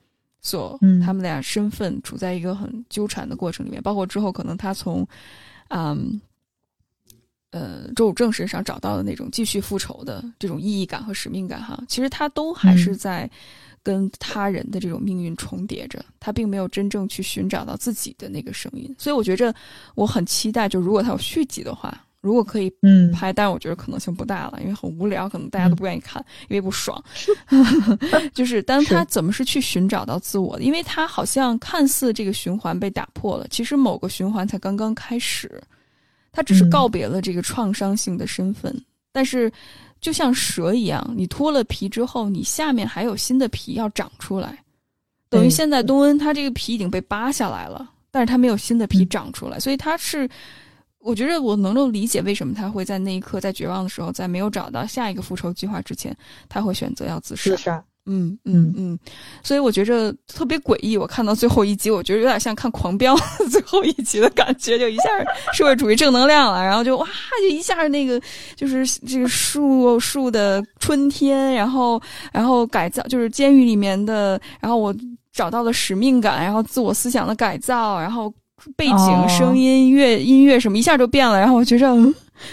所，他们俩身份处在一个很纠缠的过程里面，包括之后可能他从，嗯，呃，周武正身上找到的那种继续复仇的这种意义感和使命感，哈，其实他都还是在跟他人的这种命运重叠着，他并没有真正去寻找到自己的那个声音。所以我觉着我很期待，就如果他有续集的话。如果可以拍，但是我觉得可能性不大了，因为很无聊，可能大家都不愿意看，因为不爽。就是，但他怎么是去寻找到自我的？因为他好像看似这个循环被打破了，其实某个循环才刚刚开始。他只是告别了这个创伤性的身份，但是就像蛇一样，你脱了皮之后，你下面还有新的皮要长出来。等于现在东恩他这个皮已经被扒下来了，但是他没有新的皮长出来，所以他是。我觉得我能够理解为什么他会在那一刻，在绝望的时候，在没有找到下一个复仇计划之前，他会选择要自杀。自杀。嗯嗯嗯。所以我觉着特别诡异。我看到最后一集，我觉得有点像看《狂飙》最后一集的感觉，就一下社会主义正能量了，然后就哇，就一下那个就是这个树树的春天，然后然后改造，就是监狱里面的，然后我找到了使命感，然后自我思想的改造，然后。背景声音、乐音乐什么一下就变了，然后我觉着，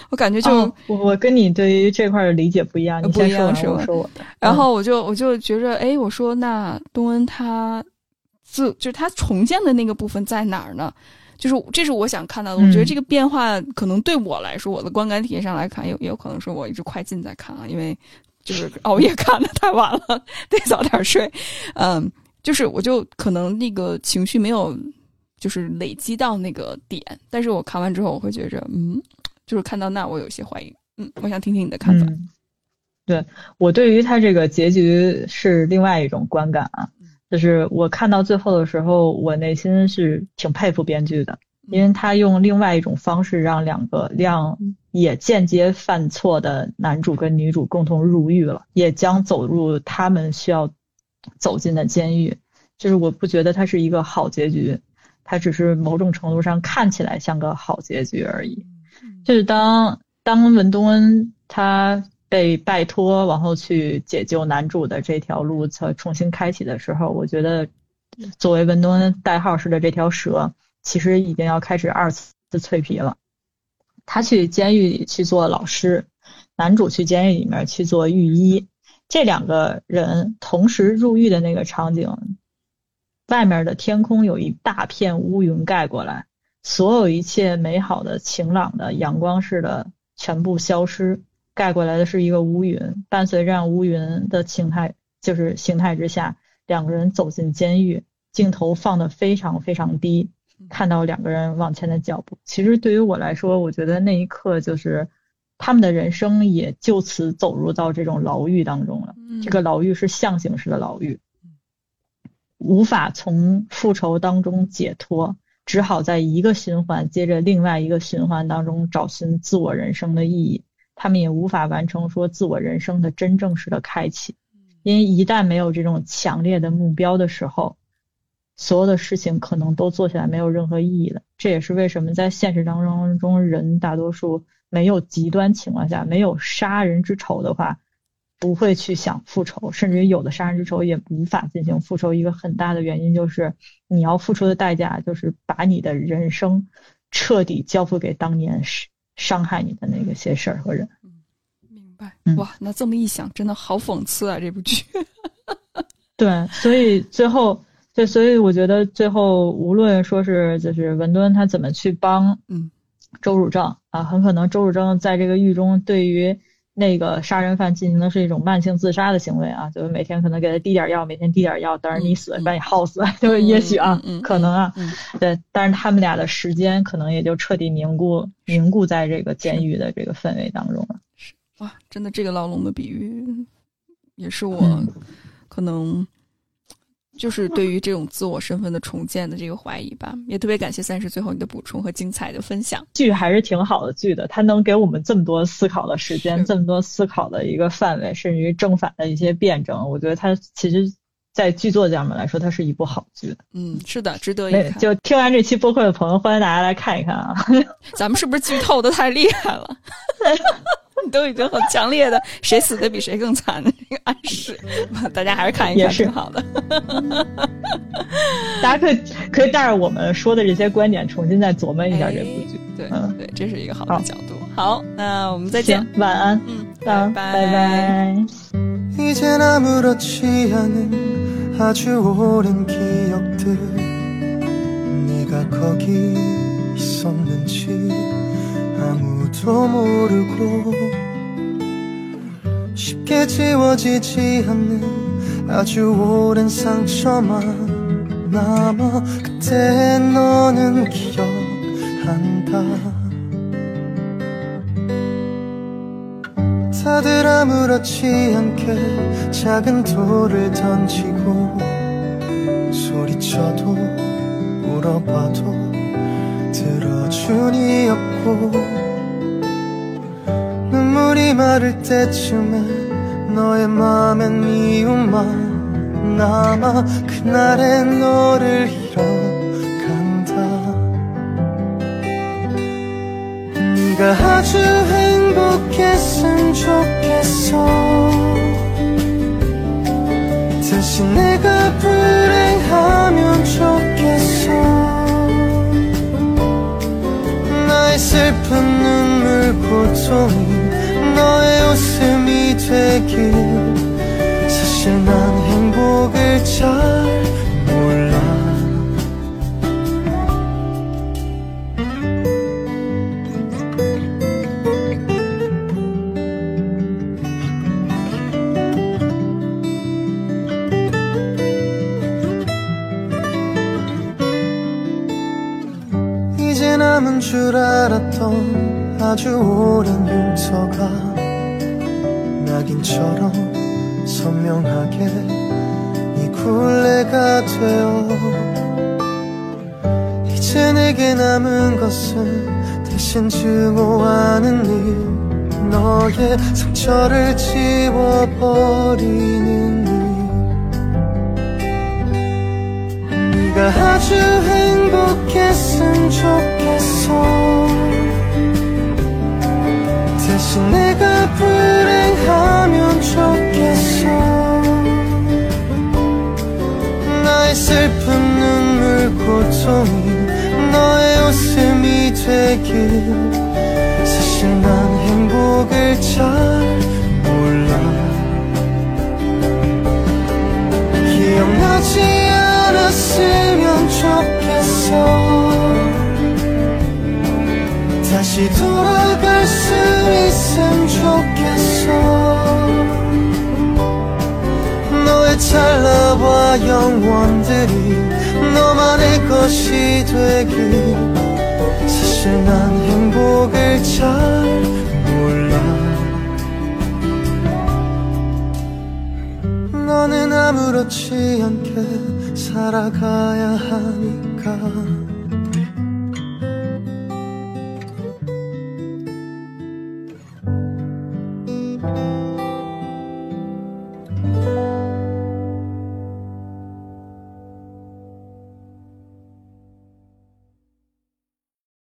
我感觉就我我跟你对于这块的理解不一样，你先说说说我。然后我就我就觉着，哎，我说那东恩他自就是他重建的那个部分在哪儿呢？就是这是我想看到的。我觉得这个变化可能对我来说，我的观感体验上来看，有也有可能是我一直快进在看啊，因为就是熬夜看的太晚了，得早点睡。嗯，就是我就可能那个情绪没有。就是累积到那个点，但是我看完之后，我会觉着，嗯，就是看到那，我有些怀疑，嗯，我想听听你的看法。对我对于他这个结局是另外一种观感啊，就是我看到最后的时候，我内心是挺佩服编剧的，因为他用另外一种方式让两个让也间接犯错的男主跟女主共同入狱了，也将走入他们需要走进的监狱，就是我不觉得它是一个好结局。它只是某种程度上看起来像个好结局而已。就是当当文东恩他被拜托，然后去解救男主的这条路才重新开启的时候，我觉得作为文东恩代号式的这条蛇，其实已经要开始二次脆皮了。他去监狱里去做老师，男主去监狱里面去做狱医，这两个人同时入狱的那个场景。外面的天空有一大片乌云盖过来，所有一切美好的、晴朗的、阳光似的全部消失，盖过来的是一个乌云。伴随着乌云的形态，就是形态之下，两个人走进监狱，镜头放的非常非常低，看到两个人往前的脚步。其实对于我来说，我觉得那一刻就是他们的人生也就此走入到这种牢狱当中了。这个牢狱是象形式的牢狱。无法从复仇当中解脱，只好在一个循环接着另外一个循环当中找寻自我人生的意义。他们也无法完成说自我人生的真正式的开启，因为一旦没有这种强烈的目标的时候，所有的事情可能都做起来没有任何意义了。这也是为什么在现实当中中人大多数没有极端情况下没有杀人之仇的话。不会去想复仇，甚至于有的杀人之仇也无法进行复仇。一个很大的原因就是你要付出的代价就是把你的人生彻底交付给当年伤害你的那个些事儿和人。嗯，明白。哇，那这么一想，真的好讽刺啊！这部剧。对，所以最后，对，所以我觉得最后无论说是就是文敦他怎么去帮嗯周汝正啊，很可能周汝正在这个狱中对于。那个杀人犯进行的是一种慢性自杀的行为啊，就是每天可能给他滴点药，每天滴点药，等着你死，把你耗死，就是也许啊，可能啊，对，但是他们俩的时间可能也就彻底凝固凝固在这个监狱的这个氛围当中了。哇，真的，这个牢笼的比喻也是我可能。就是对于这种自我身份的重建的这个怀疑吧，也特别感谢三十最后你的补充和精彩的分享。剧还是挺好的剧的，它能给我们这么多思考的时间，这么多思考的一个范围，甚至于正反的一些辩证。我觉得它其实，在剧作家们来说，它是一部好剧。嗯，是的，值得一看。就听完这期播客的朋友，欢迎大家来看一看啊！咱们是不是剧透的太厉害了？你 都已经很强烈的，谁死的比谁更惨的那个暗示，大家还是看一看挺好的。大家可以可以带着我们说的这些观点，重新再琢磨一下这部剧。对、嗯，对，这是一个好的角度。好，那我们再见，晚安，嗯，拜拜拜拜。 아무도 모르고 쉽게 지워지지 않는 아주 오랜 상처만 남아 그때 너는 기억한다. 다들 아무렇지 않게 작은 돌을 던지고 소리쳐도 울어봐도 들어주니 없고 눈물이 마를 때쯤에 너의 맘엔 미움만 남아 그날의 너를 잃어간다. 네가 아주 행복했으면 좋겠어. 대신 내가 불행하면 좋겠어. 나의 슬픈 눈물 고통이 웃음이 되길. 사실 난 행복을 잘 몰라. 이제 남은 줄 알았던 아주 오랜 흉터가 낙인처럼 선명하게 이 굴레가 되어 이제 내게 남은 것은 대신 증오하는 일 너의 상처를 지워버리는 일. 네가 아주 행복했으면 좋겠어 대신 내가 불행하면 좋겠어. 나의 슬픈 눈물 고통이 너의 웃음이 되길. 사실 난 행복을 잘 몰라. 기억나지 않았으면 좋겠어. 다시 돌아갈 수 있 으면 좋겠어 너의 찰나와 영원들이 너만의 것이 되길. 사실 난 행복을 잘 몰라. 너는 아무렇지 않게 살아가야 하니까